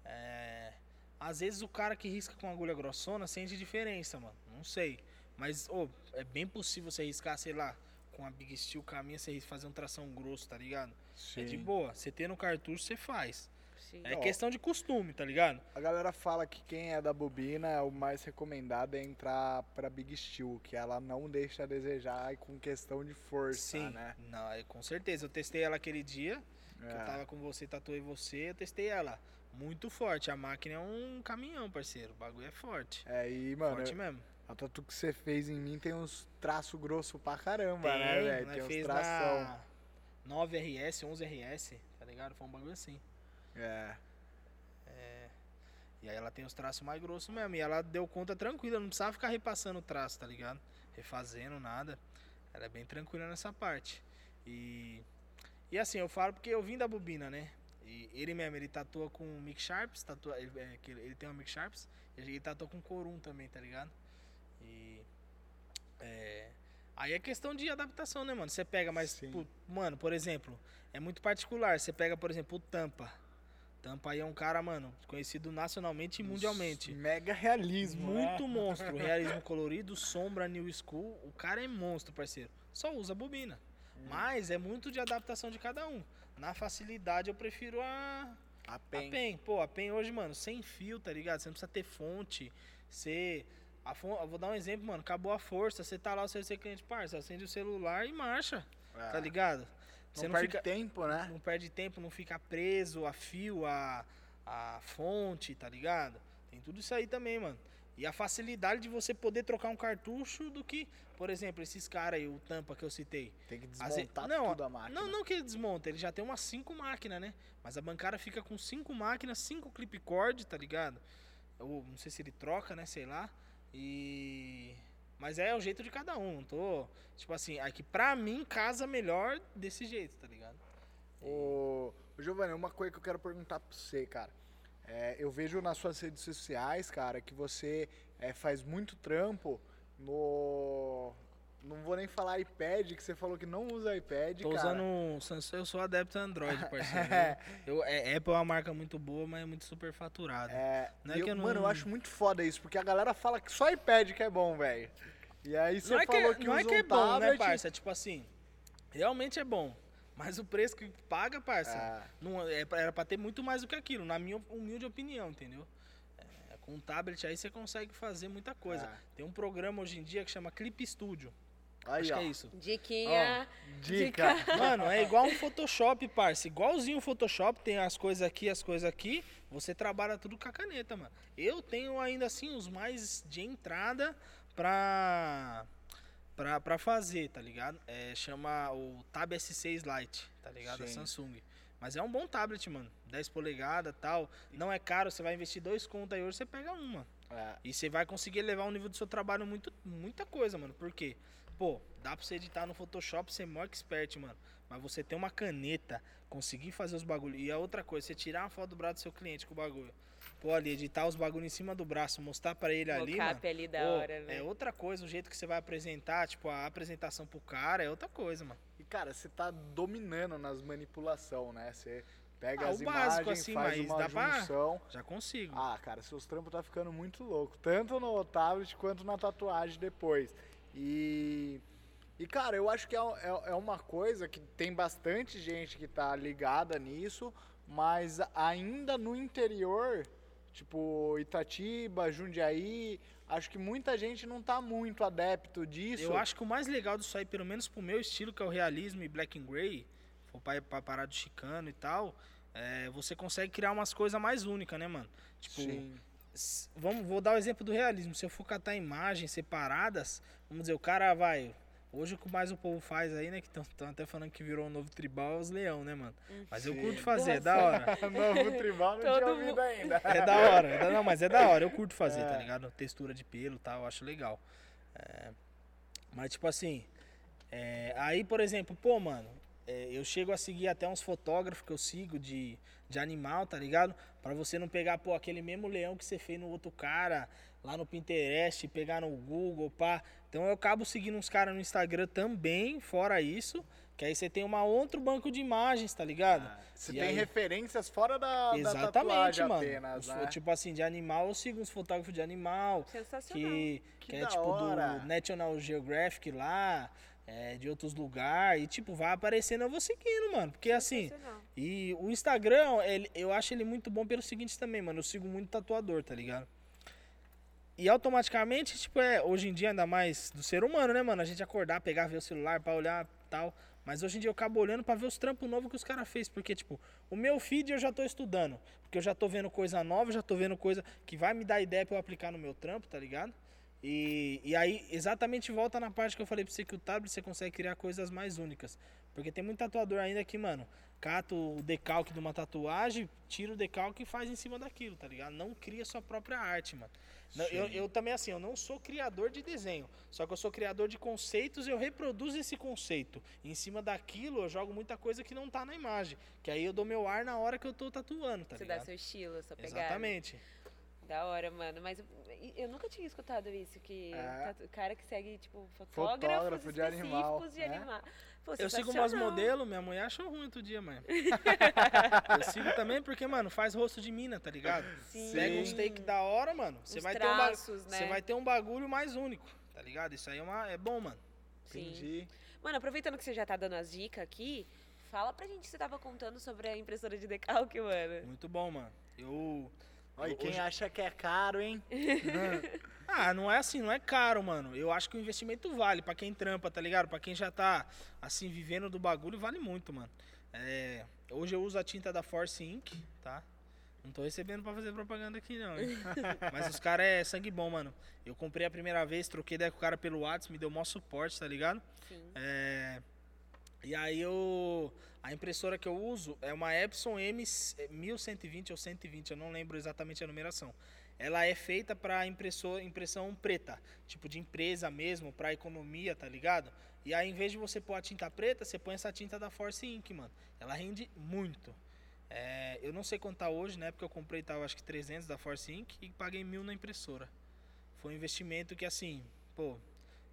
É... Às vezes o cara que risca com agulha grossona sente diferença, mano. Não sei. Mas, ô, é bem possível você riscar, sei lá, com a Big Steel caminha, você fazer um tração grosso, tá ligado? É de Sim. boa. Você tendo cartucho, você faz. Sim. É Ó. questão de costume, tá ligado? A galera fala que quem é da bobina, o mais recomendado é entrar pra Big Steel, que ela não deixa a desejar e com questão de força, Sim. né? Não, é, com certeza. Eu testei ela aquele dia. que eu É. tava com você, tatuei você, eu testei ela. Muito forte. A máquina é um caminhão, parceiro. O bagulho é forte. É, e, mano, forte mesmo. A tatu que você fez em mim tem uns traços grossos pra caramba, Tem, né, velho? Tem uns tração. na 9RS, 11RS, tá ligado? Foi um bagulho assim. É. E aí ela tem os traços mais grossos mesmo. E ela deu conta tranquila, não precisava ficar repassando o traço, tá ligado? Refazendo nada. Ela é bem tranquila nessa parte. E. E assim, eu falo porque eu vim da bobina, né? E ele mesmo, ele tatua com Mick Sharps, tatua, ele, é, ele tem uma Mick Sharps, e ele tatua com Corum também, tá ligado? É. Aí é questão de adaptação, né, mano? Você pega, mas, pô, mano, por exemplo, é muito particular. Você pega, por exemplo, o Tampa. Tampa aí é um cara, mano, conhecido nacionalmente e mundialmente. Mega realismo. né? Muito <laughs> monstro. Realismo colorido, sombra, new school. O cara é monstro, parceiro. Só usa bobina. Mas é muito de adaptação de cada um. Na facilidade eu prefiro a, A a pen. pen. Pô, a pen hoje, mano, sem fio, tá ligado? Você não precisa ter fonte. Você. Vou dar um exemplo, mano. Acabou a força. Você tá lá, o seu seu cliente, parça. Acende o celular e marcha. É. Tá ligado? Não, perde tempo, né? não perde tempo, não fica preso a fio, a, a fonte, tá ligado? Tem tudo isso aí também, mano. E a facilidade de você poder trocar um cartucho do que, por exemplo, esses caras aí, o Tampa que eu citei. Tem que desmontar não, tudo a máquina. Não, não que ele desmonta, ele já tem umas cinco máquinas, né? Mas a bancada fica com cinco máquinas, cinco clip cord, tá ligado? Ou não sei se ele troca, né? Sei lá. E. Mas é o jeito de cada um. Não tô. Tipo assim, é que pra mim casa melhor desse jeito, tá ligado? Ô, ô, Giovanni, uma coisa que eu quero perguntar pra você, cara. É, eu vejo nas suas redes sociais, cara, que você é, faz muito trampo no. Não vou nem falar iPad, que você falou que não usa iPad, Tô cara. usando um Samsung, eu sou adepto a Android, <laughs> parceiro. viu? eu, é, Apple é uma marca muito boa, mas é muito super faturada. É, Não é e que eu- eu não- Mano, eu acho muito foda isso, porque a galera fala que só iPad que é bom, velho. E aí você não é que, falou que, não é que é um bom, né, tablet. parça? É tipo assim, realmente é bom. Mas o preço que paga, parça, Ah. não, é, pra- era pra ter muito mais do que aquilo, na minha humilde opinião, entendeu? É, com um tablet aí você consegue fazer muita coisa. Ah. Tem um programa hoje em dia que chama Clip Studio. Aí, acho ó, que é isso. Diquinha. Dica. Mano, é igual um Photoshop, parça. Igualzinho o Photoshop, tem as coisas aqui, as coisas aqui. Você trabalha tudo com a caneta, mano. Eu tenho ainda assim os mais de entrada pra, pra, pra fazer, tá ligado? É, chama o Tab S6 Lite, tá ligado? Da. Samsung. Mas é um bom tablet, mano. 10 polegadas tal. Não é caro, você vai investir dois contos aí hoje, você pega uma. É, E você vai conseguir elevar o nível do seu trabalho muito, muita coisa, mano. Por quê? Pô, dá pra você editar no Photoshop, ser mó expert, mano. Mas você ter uma caneta, conseguir fazer os bagulhos. E a outra coisa, você tirar uma foto do braço do seu cliente com o bagulho. Pô, ali, editar os bagulhos em cima do braço, mostrar pra ele ali, mano. Ali da Pô, hora, né? É outra coisa, o jeito que você vai apresentar, tipo, a apresentação pro cara é outra coisa, mano. E, cara, você tá dominando nas manipulação, né? Você pega Ah, as o básico, imagens, assim, faz mas uma dá pra- junção. Já consigo. Ah, cara, seus trampos tá ficando muito louco. Tanto no tablet quanto na tatuagem depois. E. E, cara, eu acho que é, é, é uma coisa que tem bastante gente que tá ligada nisso, mas ainda no interior, tipo Itatiba, Jundiaí, acho que muita gente não tá muito adepto disso. Eu acho que o mais legal disso aí, pelo menos pro meu estilo, que é o realismo e black and grey, for pra, pra parar do chicano e tal, é, você consegue criar umas coisas mais únicas, né, mano? Tipo, Sim. vamos, vou dar o exemplo do realismo. Se eu for catar imagens separadas, vamos dizer, o cara vai. Hoje o que mais o povo faz aí, né? Que estão até falando que virou um novo tribal, é os leão, né, mano? Mas eu curto fazer, é da hora. <laughs> Novo tribal não Todo tinha mundo- ouvido ainda. É da hora, é não, mas é da hora, eu curto fazer, É. tá ligado? Textura de pelo e tal, eu acho legal. É, mas tipo assim, é, aí por exemplo, pô, mano, é, eu chego a seguir até uns fotógrafos que eu sigo de, de animal, tá ligado? Pra você não pegar, pô, aquele mesmo leão que você fez no outro cara, lá no Pinterest, pegar no Google, pá. Então eu acabo seguindo uns caras no Instagram também, fora isso, que aí você tem uma outro banco de imagens, tá ligado? Você E tem aí- referências fora da, da Exatamente, tatuagem mano. apenas, né? Tipo assim, de animal, eu sigo uns fotógrafos de animal, Sensacional. que, Que que é da tipo hora. do National Geographic lá, é, de outros lugares, e tipo, vai aparecendo, eu vou seguindo, mano. Porque assim, e o Instagram, ele- eu acho ele muito bom pelo seguinte também, mano, eu sigo muito tatuador, tá ligado? E automaticamente, tipo, é, hoje em dia, ainda mais do ser humano, né, mano? A gente acordar, pegar, ver o celular pra olhar tal. Mas hoje em dia eu acabo olhando pra ver os trampos novos que os caras fez. Porque, tipo, o meu feed eu já tô estudando. Porque eu já tô vendo coisa nova, já tô vendo coisa que vai me dar ideia pra eu aplicar no meu trampo, tá ligado? E, e aí, exatamente volta na parte que eu falei pra você que o tablet você consegue criar coisas mais únicas. Porque tem muito tatuador ainda que, mano, cata o decalque de uma tatuagem, tira o decalque e faz em cima daquilo, tá ligado? Não cria sua própria arte, mano. Não, eu, eu também, assim, eu não sou criador de desenho. Só que eu sou criador de conceitos e eu reproduzo esse conceito. E em cima daquilo eu jogo muita coisa que não tá na imagem. Que aí eu dou meu ar na hora que eu tô tatuando, tá Você ligado? dá seu estilo, sua pegada. Exatamente. Da hora, mano. Mas eu, eu nunca tinha escutado isso, que É. tatu- cara que segue, tipo, fotógrafos Fotógrafo de animal, específicos de é. animal. Pô, Eu sigo umas modelos, minha mulher achou ruim outro dia, mano. <laughs> eu sigo também porque, mano, faz rosto de mina, tá ligado? Sim. Pega uns take da hora, mano. Você vai, ter um ba- né? você vai ter um bagulho mais único, tá ligado? Isso aí é, uma, é bom, mano. Sim. Entendi. Mano, aproveitando que você já tá dando as dicas aqui, fala pra gente que você tava contando sobre a impressora de decalque, mano. Muito bom, mano. Eu. Olha, quem hoje- acha que é caro, hein? <laughs> Ah, não é assim, não é caro, mano. Eu acho que o investimento vale pra quem trampa, tá ligado? Pra quem já tá, assim, vivendo do bagulho, vale muito, mano. É, hoje eu uso a tinta da Force Ink, tá? Não tô recebendo pra fazer propaganda aqui, não. hein? <laughs> Mas os caras é sangue bom, mano. Eu comprei a primeira vez, troquei ideia com o cara pelo WhatsApp, me deu maior suporte, tá ligado? Sim. É, e aí eu. A impressora que eu uso é uma Epson M 1120 ou 120, eu não lembro exatamente a numeração. Ela é feita para impressão preta, tipo de empresa mesmo, para economia, tá ligado? E aí, em vez de você pôr a tinta preta, você põe essa tinta da Force Ink, mano. Ela rende muito. É, eu não sei quanto tá hoje, né? Porque eu comprei, tava acho que 300 da Force Ink e paguei mil na impressora. Foi um investimento que, assim, pô,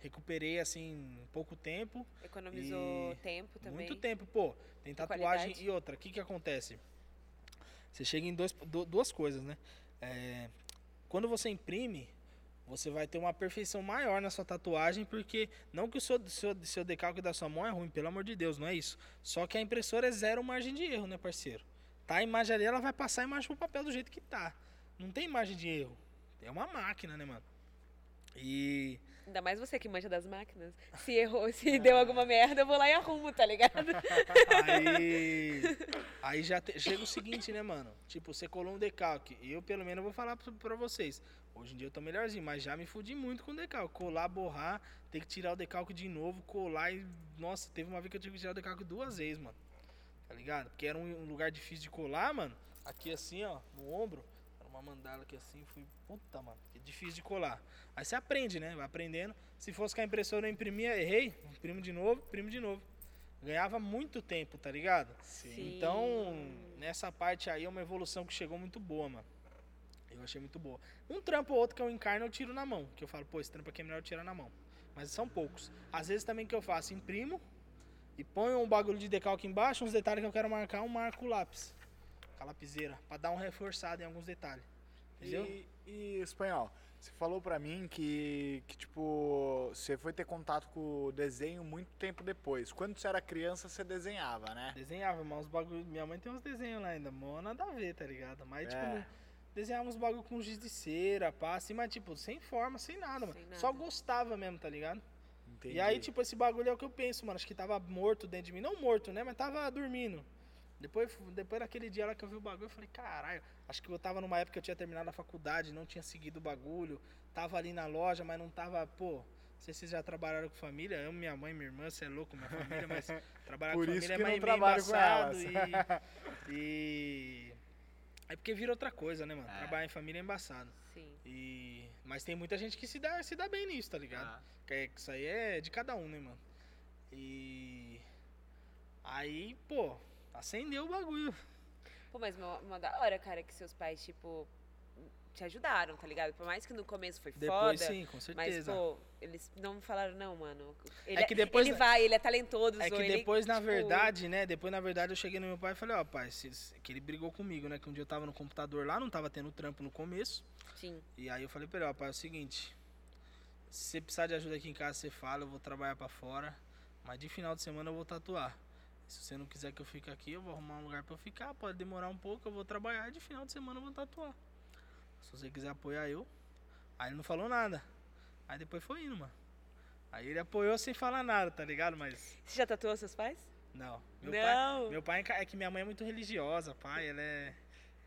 recuperei, assim, pouco tempo. Economizou E tempo também. Muito tempo, pô. Tem tatuagem qualidade. e outra. O que que acontece? Você chega em dois, du- duas coisas, né? É, quando você imprime, você vai ter uma perfeição maior na sua tatuagem, porque não que o seu, seu, seu decalque da sua mão é ruim, pelo amor de Deus, não é isso. Só que a impressora é zero margem de erro, né, parceiro? Tá a imagem ali, ela vai passar a imagem pro papel do jeito que tá. Não tem margem de erro. É uma máquina, né, mano? E Ainda mais você que manja das máquinas. Se errou, <laughs> se deu alguma merda, eu vou lá e arrumo, tá ligado? Aí, aí já te- chega o seguinte, né, mano? Tipo, você colou um decalque. Eu, pelo menos, vou falar pra, pra vocês. Hoje em dia eu tô melhorzinho, mas já me fudi muito com o decalque. Colar, borrar, ter que tirar o decalque de novo, colar e. Nossa, teve uma vez que eu tive que tirar o decalque duas vezes, mano. Tá ligado? Porque era um, um lugar difícil de colar, mano. Aqui assim, ó, no ombro. Era uma mandala aqui assim, fui. Puta, mano. Difícil de colar. Aí você aprende, né? Vai aprendendo. Se fosse com a impressora eu imprimia, errei, imprimo de novo, imprimo de novo. Ganhava muito tempo, tá ligado? Sim. Então, nessa parte aí é uma evolução que chegou muito boa, mano. Eu achei muito boa. Um trampo ou outro que eu encarno, eu tiro na mão. Que eu falo, pô, esse trampo aqui é melhor eu tirar na mão. Mas são poucos. Às vezes também que eu faço, imprimo e ponho um bagulho de decalque embaixo, uns detalhes que eu quero marcar, um marco o lápis. Com a lapiseira. Pra dar um reforçado em alguns detalhes. Entendeu? E, e espanhol, você falou pra mim que, que, tipo, você foi ter contato com o desenho muito tempo depois. Quando você era criança, você desenhava, né? Desenhava, mas os bagulho. Minha mãe tem uns desenhos lá ainda, mó nada a ver, tá ligado? Mas, tipo, É. não- desenhava uns bagulho com giz de cera, pá, assim, mas, tipo, sem forma, sem nada, Sem mano. nada. Só gostava mesmo, tá ligado? Entendi. E aí, tipo, esse bagulho é o que eu penso, mano. Acho que tava morto dentro de mim. Não morto, né? Mas tava dormindo. Depois, depois daquele dia lá que eu vi o bagulho, eu falei, caralho, acho que eu tava numa época que eu tinha terminado a faculdade, não tinha seguido o bagulho. Tava ali na loja, mas não tava, pô. Não sei se vocês já trabalharam com família. Eu amo minha mãe, minha irmã, você é louco, minha família, mas <laughs> trabalhar Por com isso família é que não meio, meio trabalho com embaçado elas. e, <laughs> e. É porque vira outra coisa, né, mano? É. Trabalhar em família é embaçado. Sim. E... Mas tem muita gente que se dá, se dá bem nisso, tá ligado? Ah, Que é- que isso aí é de cada um, né, mano? E. Aí, pô, acendeu o bagulho. Pô, mas uma, uma da hora, cara, que seus pais, tipo, te ajudaram, tá ligado? Por mais que no começo foi Depois foda. sim, com Mas, certeza. pô, eles não falaram, não, mano. Ele, É que depois ele vai, ele é talentoso. é que ele, depois, na tipo, verdade, né? Depois, na verdade, eu cheguei no meu pai e falei, ó, pai, se- que ele brigou comigo, né? Que um dia eu tava no computador lá, não tava tendo trampo no começo. Sim. E aí eu falei pra ele, ó, pai, é o seguinte. Se você precisar de ajuda aqui em casa, você fala, eu vou trabalhar pra fora. Mas de final de semana eu vou tatuar. Se você não quiser que eu fique aqui, eu vou arrumar um lugar pra eu ficar. Pode demorar um pouco, eu vou trabalhar e de final de semana eu vou tatuar. Se você quiser apoiar eu. Aí ele não falou nada. Aí depois foi indo, mano. Aí ele apoiou sem falar nada, tá ligado? Mas. Você já tatuou seus pais? Não. Meu não. pai. Meu pai é é que minha mãe é muito religiosa, pai. Ela é.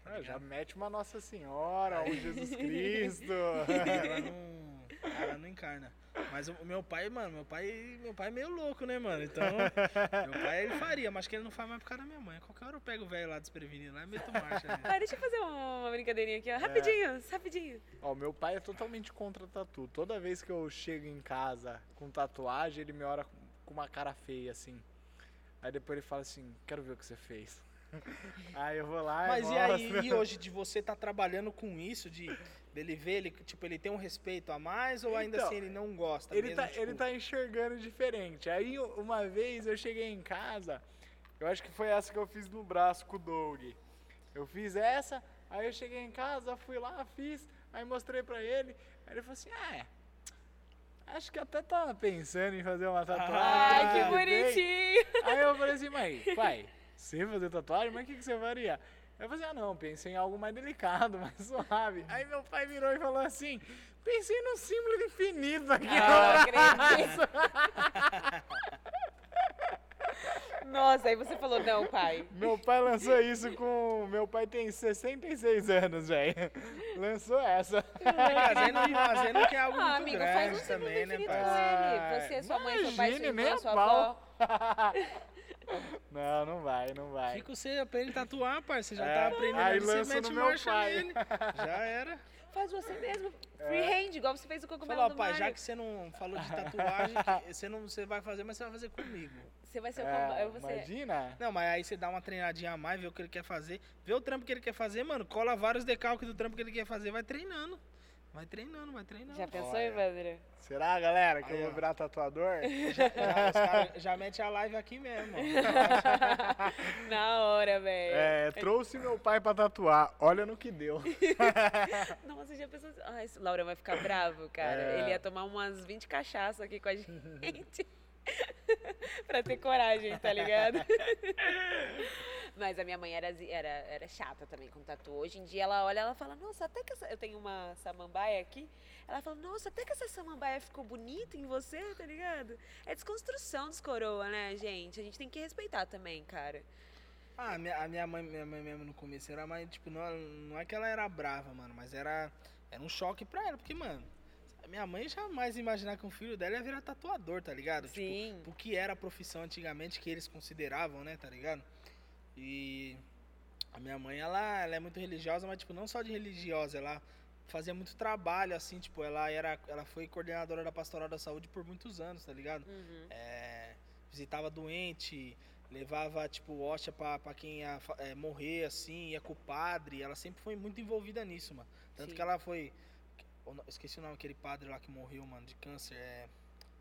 tá ah, já mete uma Nossa Senhora, um Jesus <laughs> Cristo. ela não. Ela não encarna. Mas o meu pai, mano, meu pai, meu pai é meio louco, né, mano? Então, <laughs> meu pai ele faria, mas que ele não faz mais por causa da minha mãe. Qualquer hora eu pego o velho lá desprevenido lá e meto marcha. né? <laughs> Ah, deixa eu fazer uma brincadeirinha aqui, ó. Rapidinho, rapidinho. Ó, meu pai é totalmente contra tatu. Toda vez que eu chego em casa com tatuagem, ele me olha com uma cara feia, assim. Aí depois ele fala assim, quero ver o que você fez. <laughs> aí eu vou lá Mas e e aí, e hoje de você tá trabalhando com isso, de dele ver, ele, tipo, ele tem um respeito a mais ou ainda Então, assim ele não gosta Ele mesmo, tá, tipo, ele tá enxergando diferente. Aí uma vez eu cheguei em casa, eu acho que foi essa que eu fiz no braço com o Doug. Eu fiz essa, aí eu cheguei em casa, fui lá, fiz, aí mostrei pra ele, aí ele falou assim, ah, acho que até tava pensando em fazer uma tatuagem. Ai, que ano vem." bonitinho. Aí eu falei assim, mãe, pai, você fazer tatuagem, mas o que, que você faria? Eu falei assim, ah não, pensei em algo mais delicado, <laughs> mais suave. Aí meu pai virou e falou assim, pensei num símbolo infinito aqui Ah, no. <laughs> Nossa, aí você falou, não, pai. Meu pai lançou isso com. Meu pai tem 66 anos, velho. Lançou essa. Fazendo, fazendo que é algo Ah, muito amigo, grande faz um símbolo também, né, pai? com ele. Você, sua mãe, seu pai, sua Imagine, nem irmã, sua pau. avó. <laughs> <laughs> Não, não vai, não vai. Fica você aprende a tatuar, pai. Você já É, tá aprendendo aí você lança mete no meu marcha pai. nele. <laughs> Já era. Faz você mesmo. É. Freehand, igual você fez o cogumelo Falou, do pai, Mario. já que você não falou de tatuagem, <laughs> você não você vai fazer, mas você vai fazer comigo. Você vai ser o É. Você... Imagina. Não, mas aí você dá uma treinadinha a mais, vê o que ele quer fazer, vê o trampo que ele quer fazer, mano, cola vários decalques do trampo que ele quer fazer, vai treinando. Vai treinando, vai treinando. Já pensou, Olha. Evandro? Será, galera, que Aí, eu vou virar tatuador? <laughs> Já, cara já mete a live aqui mesmo. <laughs> Na hora, velho. É, trouxe meu pai pra tatuar. Olha no que deu. <laughs> Nossa, já pensou assim? Ai, esse Laura vai ficar bravo, cara. É. Ele ia tomar umas 20 cachaças aqui com a gente. <laughs> pra ter coragem, tá ligado? <laughs> Mas a minha mãe era, era, era chata também com tatu. Hoje em dia ela olha ela fala, nossa, até que essa... Eu tenho uma samambaia aqui. Ela fala, nossa, até que essa samambaia ficou bonita em você, tá ligado? É desconstrução dos coroa, né, gente? A gente tem que respeitar também, cara. Ah, a minha, a minha mãe, minha mãe mesmo no começo era mais, tipo, não, não é que ela era brava, mano, mas era, era um choque pra ela, porque, mano, minha mãe jamais imaginar que um filho dela ia virar tatuador, tá ligado? Sim. Tipo, o que era a profissão antigamente que eles consideravam, né, tá ligado? E a minha mãe, ela, ela é muito religiosa, mas, tipo, não só de religiosa, ela fazia muito trabalho, assim, tipo, ela era, ela foi coordenadora da Pastoral da Saúde por muitos anos, tá ligado? Uhum. É, visitava doente, levava, tipo, hóstia pra, pra quem ia é, morrer, assim, ia com o padre. Ela sempre foi muito envolvida nisso, mano. Tanto Sim. que ela foi. Esqueci o nome daquele padre lá que morreu, mano, de câncer. É,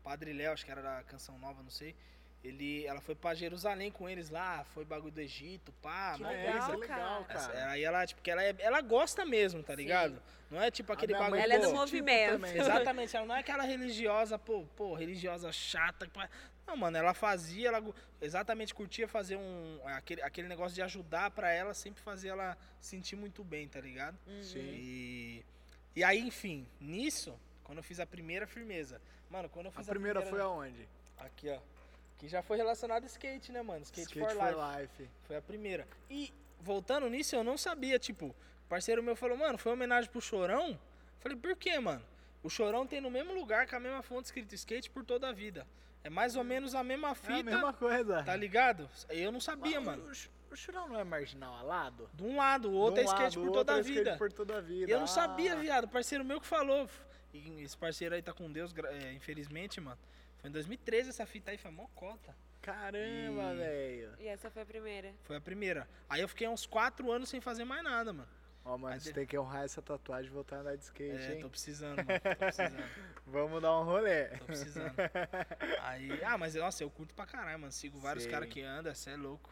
padre Léo, acho que era da Canção Nova, não sei. Ele, ela foi pra Jerusalém com eles lá, foi bagulho do Egito, pá. Que legal, coisa. legal, cara. cara. É, Aí ela, tipo, que ela, é- ela gosta mesmo, tá Sim. ligado? Não é tipo aquele bagulho. Ela é do pô, movimento. também. <laughs> Exatamente, ela não é aquela religiosa, pô, pô, religiosa chata. Não, mano, ela fazia, ela exatamente curtia fazer um. Aquele, aquele negócio de ajudar pra ela, sempre fazia ela sentir muito bem, tá ligado? Uhum. Sim. E. E aí, enfim, nisso, quando eu fiz a primeira firmeza. Mano, quando eu A fiz primeira foi aonde? Aqui, ó. Que já foi relacionado a skate, né, mano? Skate, for life. life. Foi a primeira. E voltando nisso, eu não sabia, tipo, parceiro meu falou, mano, foi homenagem pro Chorão? Falei, por quê, mano? O Chorão tem no mesmo lugar com a mesma fonte escrito skate por toda a vida. É mais ou menos a mesma É a fita, mesma coisa. tá ligado? Eu não sabia, Mas mano. O, Ch- o Churão não é marginal alado? De um lado, o outro De é um skate lado, por o toda a outro é skate vida. por toda a vida. E eu não sabia, Ah. viado. Parceiro meu que falou. E esse parceiro aí tá com Deus, é, infelizmente, mano. Foi em 2013 essa fita aí, foi mó cota. Caramba, E- velho. E essa foi a primeira. Foi a primeira. Aí eu fiquei uns 4 anos sem fazer mais nada, mano. Ó, mano, Aí você de- tem que honrar essa tatuagem e voltar a andar de skate, É, hein? tô precisando, mano. Tô precisando. <laughs> Vamos dar um rolê. Tô precisando. <laughs> Aí, ah, mas nossa, eu curto pra caralho, mano. Sigo vários caras que andam, cê é louco.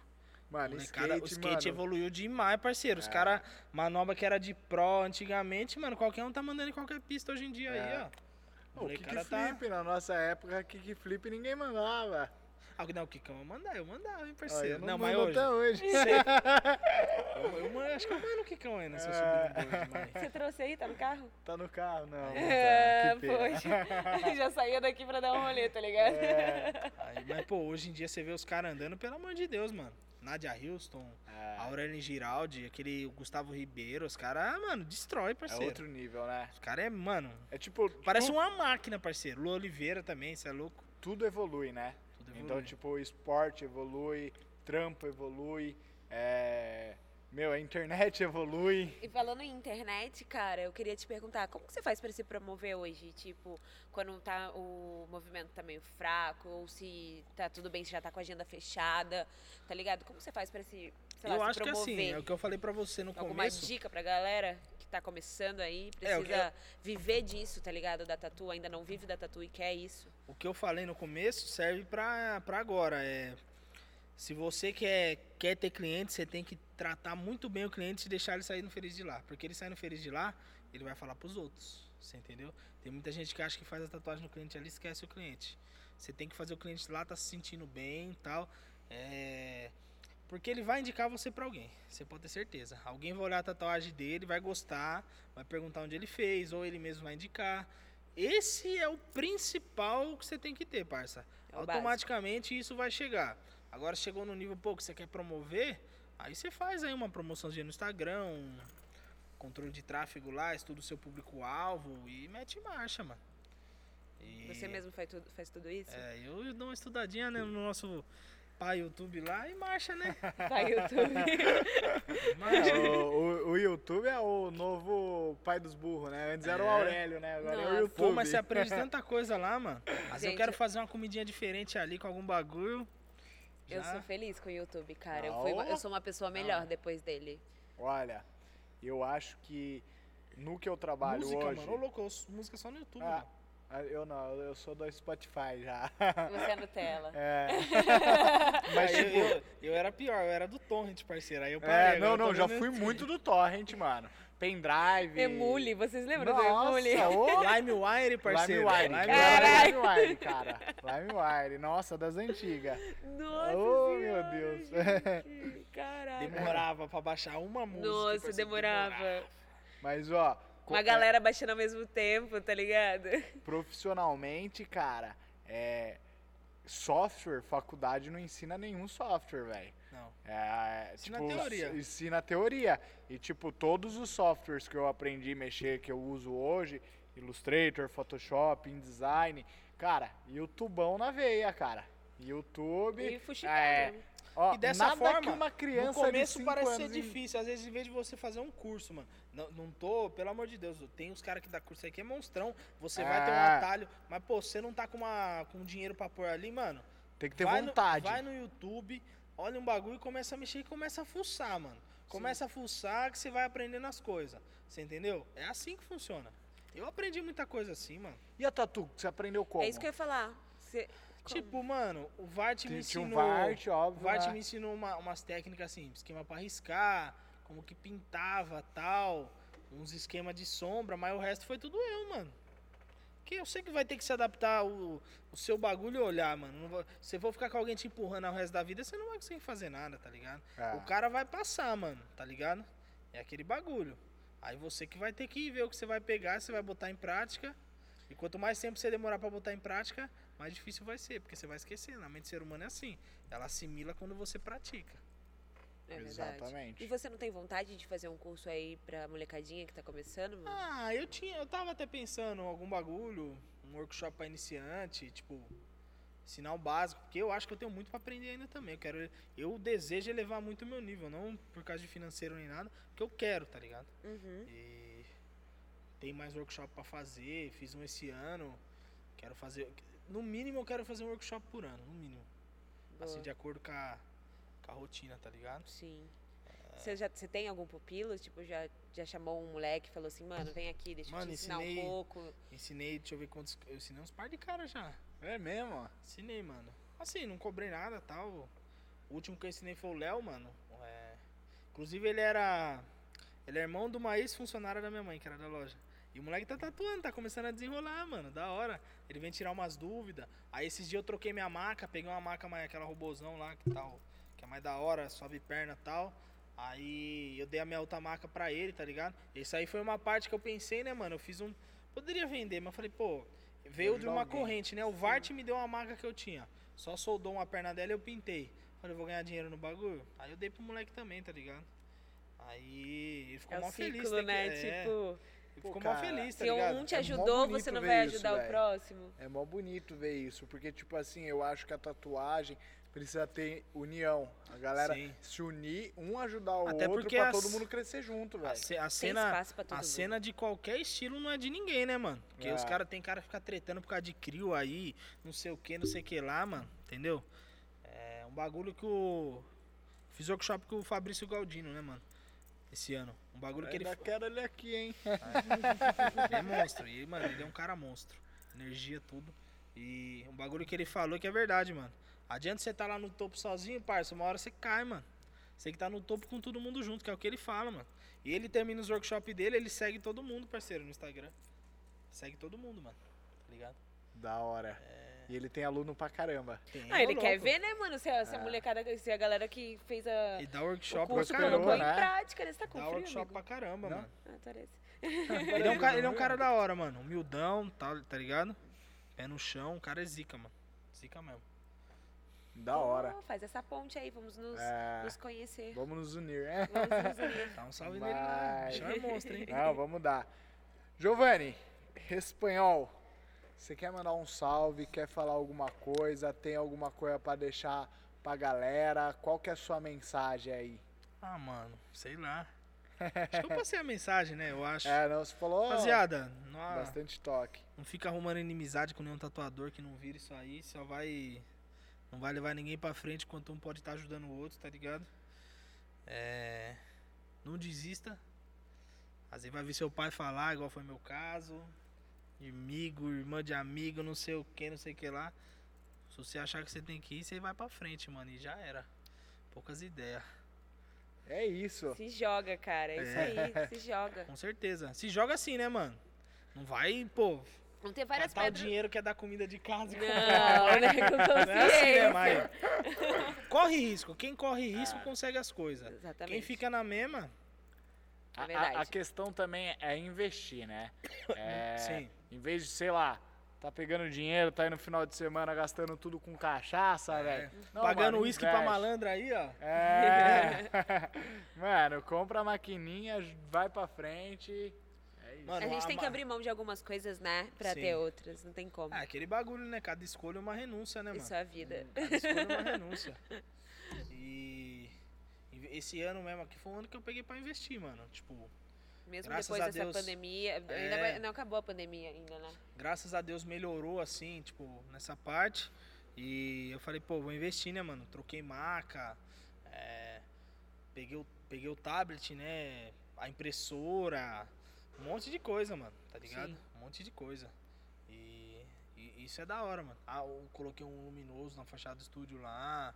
Mano, Molecada, skate, o skate mano. evoluiu demais, parceiro. Os É. caras, manobra que era de pro antigamente, mano, qualquer um tá mandando em qualquer pista hoje em dia É. aí, ó. O molecada kickflip, na nossa época, kickflip ninguém mandava. Ah, não, o Kikão eu mandava, eu mandava, hein, parceiro. eu não, não, mas hoje. até hoje. <laughs> Eu, eu mando- acho que eu mando o Kikão ainda, se eu subir no board <laughs> demais. Você trouxe aí? Tá no carro? Tá no carro? Não. não É, tá. Que poxa. <laughs> Já saía daqui pra dar um rolê, tá ligado? É. Aí, mas, pô, hoje em dia você vê os caras andando, pelo amor de Deus, mano. Nadia Houston, É, a Aurélio Giraldi, aquele Gustavo Ribeiro, os caras, mano, destrói, é parceiro. outro nível, né? Os caras é, mano, É tipo, parece tu- uma máquina, parceiro. Lu Oliveira também, você é louco. tudo evolui, né? Tudo Então, evolui. tipo, o esporte evolui, trampo evolui, é... meu, a internet <laughs> evolui. E falando em internet, cara, eu queria te perguntar, como que você faz pra se promover hoje? Tipo, quando tá, o movimento tá meio fraco, ou se tá tudo bem, se já tá com a agenda fechada, tá ligado? Como você faz pra se, sei lá, eu se acho que promover? assim, é o que eu falei pra você no Alguma começo. dica pra galera que tá começando aí, É, o que precisa viver disso, tá ligado? Da tatu, ainda não vive da tatu e quer isso. O que eu falei no começo serve pra, pra agora. É, se você quer, quer ter cliente, você tem que tratar muito bem o cliente e deixar ele sair no feliz de lá. Porque ele sai no feliz de lá, ele vai falar pros outros. Você entendeu? Tem muita gente que acha que faz a tatuagem no cliente ali e esquece o cliente. Você tem que fazer o cliente lá tá se sentindo bem e tal. É, porque ele vai indicar você pra alguém. Você pode ter certeza. Alguém vai olhar a tatuagem dele, vai gostar, vai perguntar onde ele fez, ou ele mesmo vai indicar. Esse é o principal que você tem que ter, parça. É Automaticamente isso vai chegar. Agora chegou no nível pô, que você quer promover, aí você faz aí uma promoçãozinha no Instagram, um controle de tráfego lá, estuda o seu público-alvo e mete marcha, mano. E- Você mesmo faz tudo, faz tudo isso? É, eu dou uma estudadinha né, no nosso pai YouTube lá e marcha, né? <laughs> Vai, YouTube. <laughs> Marcha. É, o, o- o YouTube é o novo pai dos burros, né? Antes era o É. Aurélio, né? Agora é Nossa. o YouTube. Pô, mas você aprende tanta coisa lá, mano. Mas eu Gente, quero fazer uma comidinha diferente ali com algum bagulho. Eu Já- sou feliz com o YouTube, cara. Eu, Ah, fui eu sou uma pessoa melhor depois dele. Olha, eu acho que no que eu trabalho música, hoje... mano. Ô, louco, música só no YouTube, Ah, mano. ah, eu não, eu sou do Spotify já. Você é Nutella. É. <laughs> Mas, tipo, eu, eu, eu era pior, eu era do Torrent, parceiro. Aí eu é, parei. não, eu não, tô já fui muito do Torrent, mano. Pendrive. Emule, vocês lembram Nossa, do Emule? <laughs> LimeWire, parceiro. LimeWire. Lime- Caralho. Era LimeWire, cara. LimeWire. Nossa, das antigas. Nossa Oh, meu senhora, Deus. gente. Caraca. Demorava pra baixar uma música. Nossa, parceiro, demorava. Mas, ó... Uma é, galera baixando ao mesmo tempo, tá ligado? profissionalmente, cara, é... Software, faculdade não ensina nenhum software, velho. Não. É, Ensina tipo, teoria. Ensina teoria. E, tipo, todos os softwares que eu aprendi a mexer, que eu uso hoje, Illustrator, Photoshop, InDesign, cara, YouTubão na veia, cara. YouTube. E fuxicado. é, ó, E dessa forma, que uma criança No começo parece ser em- difícil. Às vezes, em vez de você fazer um curso, mano. Não, não tô, pelo amor de Deus, tem uns caras que dá curso aí que é monstrão. Você vai ter um Ah. atalho, mas, pô, você não tá com, uma, com dinheiro pra pôr ali, mano. Tem que ter vai vontade. No, vai no YouTube, olha um bagulho e começa a mexer e começa a fuçar, mano. Começa a fuçar que você vai aprendendo as coisas. Você entendeu? É assim que funciona. Eu aprendi muita coisa assim, mano. E a tatu, você aprendeu como? É isso que eu ia falar. Você- Tipo, mano, o Vart me ensinou. um Vart, O óbvio. Vart né? me ensinou uma- umas técnicas assim, esquema pra riscar, como que pintava tal, uns esquemas de sombra, mas o resto foi tudo eu, mano. Que eu sei que vai ter que se adaptar o, o seu bagulho e olhar, mano. Não vai- se você for ficar com alguém te empurrando o resto da vida, você não vai conseguir fazer nada, tá ligado? É. O cara vai passar, mano, tá ligado? É aquele bagulho. Aí você que vai ter que ver o que você vai pegar, você vai botar em prática. E quanto mais tempo você demorar pra botar em prática, mais difícil vai ser, porque você vai esquecendo. A mente do ser humano é assim. Ela assimila quando você pratica. É verdade. Exatamente. E você não tem vontade de fazer um curso aí pra molecadinha que tá começando, mano? Ah, eu tinha, eu tava até pensando em algum bagulho, um workshop pra iniciante, tipo, ensinar o básico, porque eu acho que eu tenho muito pra aprender ainda também. Eu quero, eu desejo elevar muito o meu nível, não por causa de financeiro nem nada, porque eu quero, tá ligado? Uhum. E tem mais workshop pra fazer, fiz um esse ano. Quero fazer, no mínimo eu quero fazer um workshop por ano, no mínimo. Assim, Boa. de acordo com a, com a rotina, tá ligado? Sim. Você já você tem algum pupilo? Tipo, já, já chamou um moleque e falou assim, mano, vem aqui, deixa eu Mano, te ensinar ensinei- um pouco. Ensinei, deixa eu ver quantos, eu ensinei uns par de cara já. É mesmo? Ensinei, mano. Assim, não cobrei nada tal. O último que eu ensinei foi o Léo, mano. É, Inclusive ele era. Ele é irmão de uma ex-funcionária da minha mãe, que era da loja. E o moleque tá tatuando, tá começando a desenrolar, mano. Da hora. Ele vem tirar umas dúvidas. Aí esses dias eu troquei minha maca, peguei uma maca mais aquela robozão lá, que tal. Que é mais da hora, sobe perna e tal. Aí eu dei a minha outra maca pra ele, tá ligado? Isso aí foi uma parte que eu pensei, né, mano? Eu fiz um. Poderia vender, mas eu falei, pô, veio de uma corrente, né? O Vart me deu uma maca que eu tinha. Só soldou uma perna dela e eu pintei. Falei, vou ganhar dinheiro no bagulho. Aí eu dei pro moleque também, tá ligado? Aí ele ficou É mó o feliz. ciclo, tem que- né? é, Tipo, ele ficou cara, mó feliz, tá se ligado? um te É ajudou, bonito você não vai isso, ajudar o velho. próximo. É mó bonito ver isso, porque, tipo assim, eu acho que a tatuagem precisa ter união. A galera Sim. se unir, um ajudar o Até outro porque pra todo mundo crescer junto, A, velho. a Tem cena, espaço pra todo a cena de qualquer estilo não é de ninguém, né, mano? Porque É. os caras tem cara que fica tretando por causa de crio aí, não sei o que, não sei o que lá, mano. Entendeu? É um bagulho que o. Fiz workshop com o Fabrício Galdino, né, mano? Esse ano. Um bagulho que ele. Quero ele aqui, hein? <laughs> Ele é monstro. E, mano, ele é um cara monstro. Energia, tudo. E um bagulho que ele falou que é verdade, mano. Adianta você tá lá no topo sozinho, parça. Uma hora você cai, mano. Você tem que tá no topo com todo mundo junto, que é o que ele fala, mano. E ele termina os workshops dele, ele segue todo mundo, parceiro, no Instagram. Segue todo mundo, mano. Tá ligado? Da hora. E ele tem aluno pra caramba. Tem, Ah, ele ô, quer louco. ver, né, mano? Se a, se a É. molecada, se a galera que fez a, E dá o workshop pra curso colocou caramba. em né? prática. Ele está com Dá frio, workshop amigo? pra caramba, Não? mano. Ah, parece. <laughs> Ele é, um cara, ele é um cara da hora, mano. Humildão, tá, tá ligado? Pé no chão, o cara é zica, mano. Zica mesmo. Da hora. Oh, faz essa ponte aí, vamos nos, É, nos conhecer. vamos nos unir, é? Vamos nos <laughs> unir. Dá um salve nele lá. O Vai. bichão é monstro, hein? Não, vamos dar. Giovanni, espanhol. Você quer mandar um salve, quer falar alguma coisa, tem alguma coisa pra deixar pra galera? Qual que é a sua mensagem aí? Ah, mano, sei lá. Acho que eu passei a mensagem, né? Eu acho. <laughs> É, não, você falou Rapaziada, não, bastante toque. não fica arrumando inimizade com nenhum tatuador que não vira isso aí. Só vai. Não vai levar ninguém pra frente enquanto um pode estar ajudando o outro, tá ligado? É. Não desista. Às vezes vai ver seu pai falar, igual foi meu caso. Amigo, irmã de amigo, não sei o que, não sei o que lá. Se você achar que você tem que ir, você vai pra frente, mano. E já era. Poucas ideias. É isso. Se joga, cara. É isso aí, se joga. Com certeza. Se joga assim, né, mano? Não vai, pô, Vão ter várias catar o pedras. dinheiro que é dar comida de casa. e Não, né? Com <laughs> Não é assim, né, consciência. mas... Corre risco. Quem corre risco Ah. consegue as coisas. Exatamente. Quem fica na mesma, É A- a, a questão também é investir, né? <coughs> É, sim. Em vez de, sei lá, tá pegando dinheiro, tá indo no final de semana gastando tudo com cachaça, velho. Não, É. Pagando mano, uísque pra malandra aí, ó. É. <laughs> <laughs> Mano, compra a maquininha, vai pra frente. Mano, A gente tem que abrir mão de algumas coisas, né? Pra Sim. ter outras. Não tem como. É aquele bagulho, né? Cada escolha é uma renúncia, né, mano? Isso é a vida. Cada escolha é uma <laughs> renúncia. E esse ano mesmo aqui foi um ano que eu peguei pra investir, mano. Tipo, Mesmo depois dessa Deus. pandemia. Ainda É. vai- não acabou a pandemia ainda, né? graças a Deus melhorou assim, tipo, nessa parte. E eu falei, pô, vou investir, né, mano? Troquei maca, é, peguei, o, peguei o tablet, né? A impressora, um monte de coisa, mano, tá ligado? Sim. Um monte de coisa. E, e isso é da hora, mano. Ah, eu coloquei um luminoso na fachada do estúdio lá,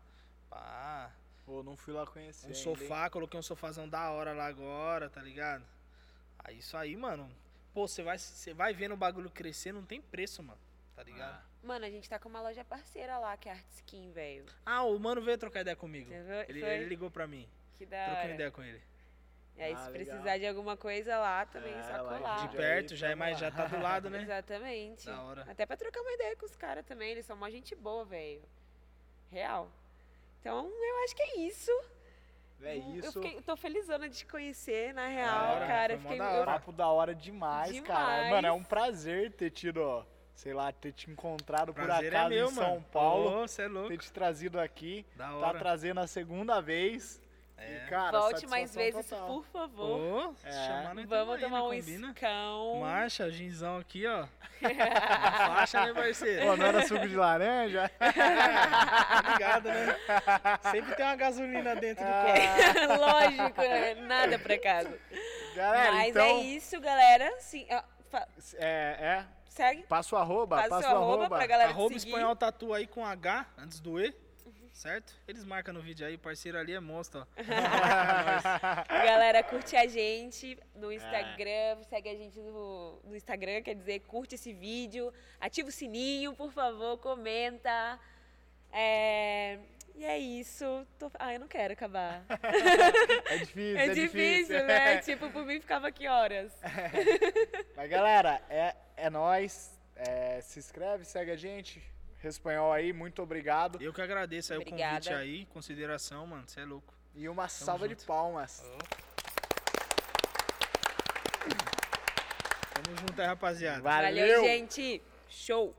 pá. Pô, não fui lá conhecer. Um ainda, hein? sofá, coloquei um sofazão da hora lá agora, tá ligado? Aí isso aí, mano. Pô, você vai, você vai vendo o bagulho crescer, não tem preço, mano. Tá ligado? Ah, Mano, a gente tá com uma loja parceira lá, que é a Art Skin, velho. Ah, o mano veio trocar ideia comigo. Ele, ele ligou pra mim. Que da Troquei hora. ideia com ele. E aí, Ah, se legal. precisar de alguma coisa lá também, É, só colar. De perto, já é mais, já tá do lado, né? Exatamente. Da hora. Até pra trocar uma ideia com os caras também, eles são uma gente boa, velho. Real. Então, eu acho que é isso. É Eu isso. fiquei, tô felizona de te conhecer, na real, hora, cara. Eu fiquei, da eu- hora. Papo da hora demais, cara. Demais. Mano, é um prazer ter tido, ó, sei lá, ter te encontrado por Prazer acaso é meu, em São mano. Paulo. Você é louco. Ter te trazido aqui. Da Tá hora. trazendo a segunda vez. É. E, cara, Volte mais vezes, total. por favor. Ô, É. chamar nós Vamos aí, tomar um né? Combina. escão. Marcha, ginzão aqui, ó. <laughs> Na faixa, né, parceiro? Pô, não era suco de laranja? <laughs> tá ligado, né? Sempre tem uma gasolina dentro do copo. Ah, <laughs> Lógico, né? Nada pra casa. galera, Mas então. é isso, galera. Sim, ó, fa- É, é. segue. Passa o arroba, passa o arroba arroba. pra galera Arroba espanhol tatu aí com H, antes do E. Certo? Eles marcam no vídeo aí, parceiro ali é monstro, ó. <laughs> Galera, curte a gente no Instagram, segue a gente no, no Instagram, quer dizer, curte esse vídeo, ativa o sininho, por favor, comenta. É, E é isso. Tô... Ah, eu não quero acabar. É difícil, <laughs> É, difícil, né? <laughs> Tipo, por mim ficava aqui horas. Mas galera, é, é nóis. É, se inscreve, segue a gente. Espanhol aí, muito obrigado. Eu que agradeço aí o convite Obrigada. aí, consideração, mano, você é louco. E uma salva de junto. palmas. Tamo junto aí, rapaziada. Valeu. Valeu, gente. Show.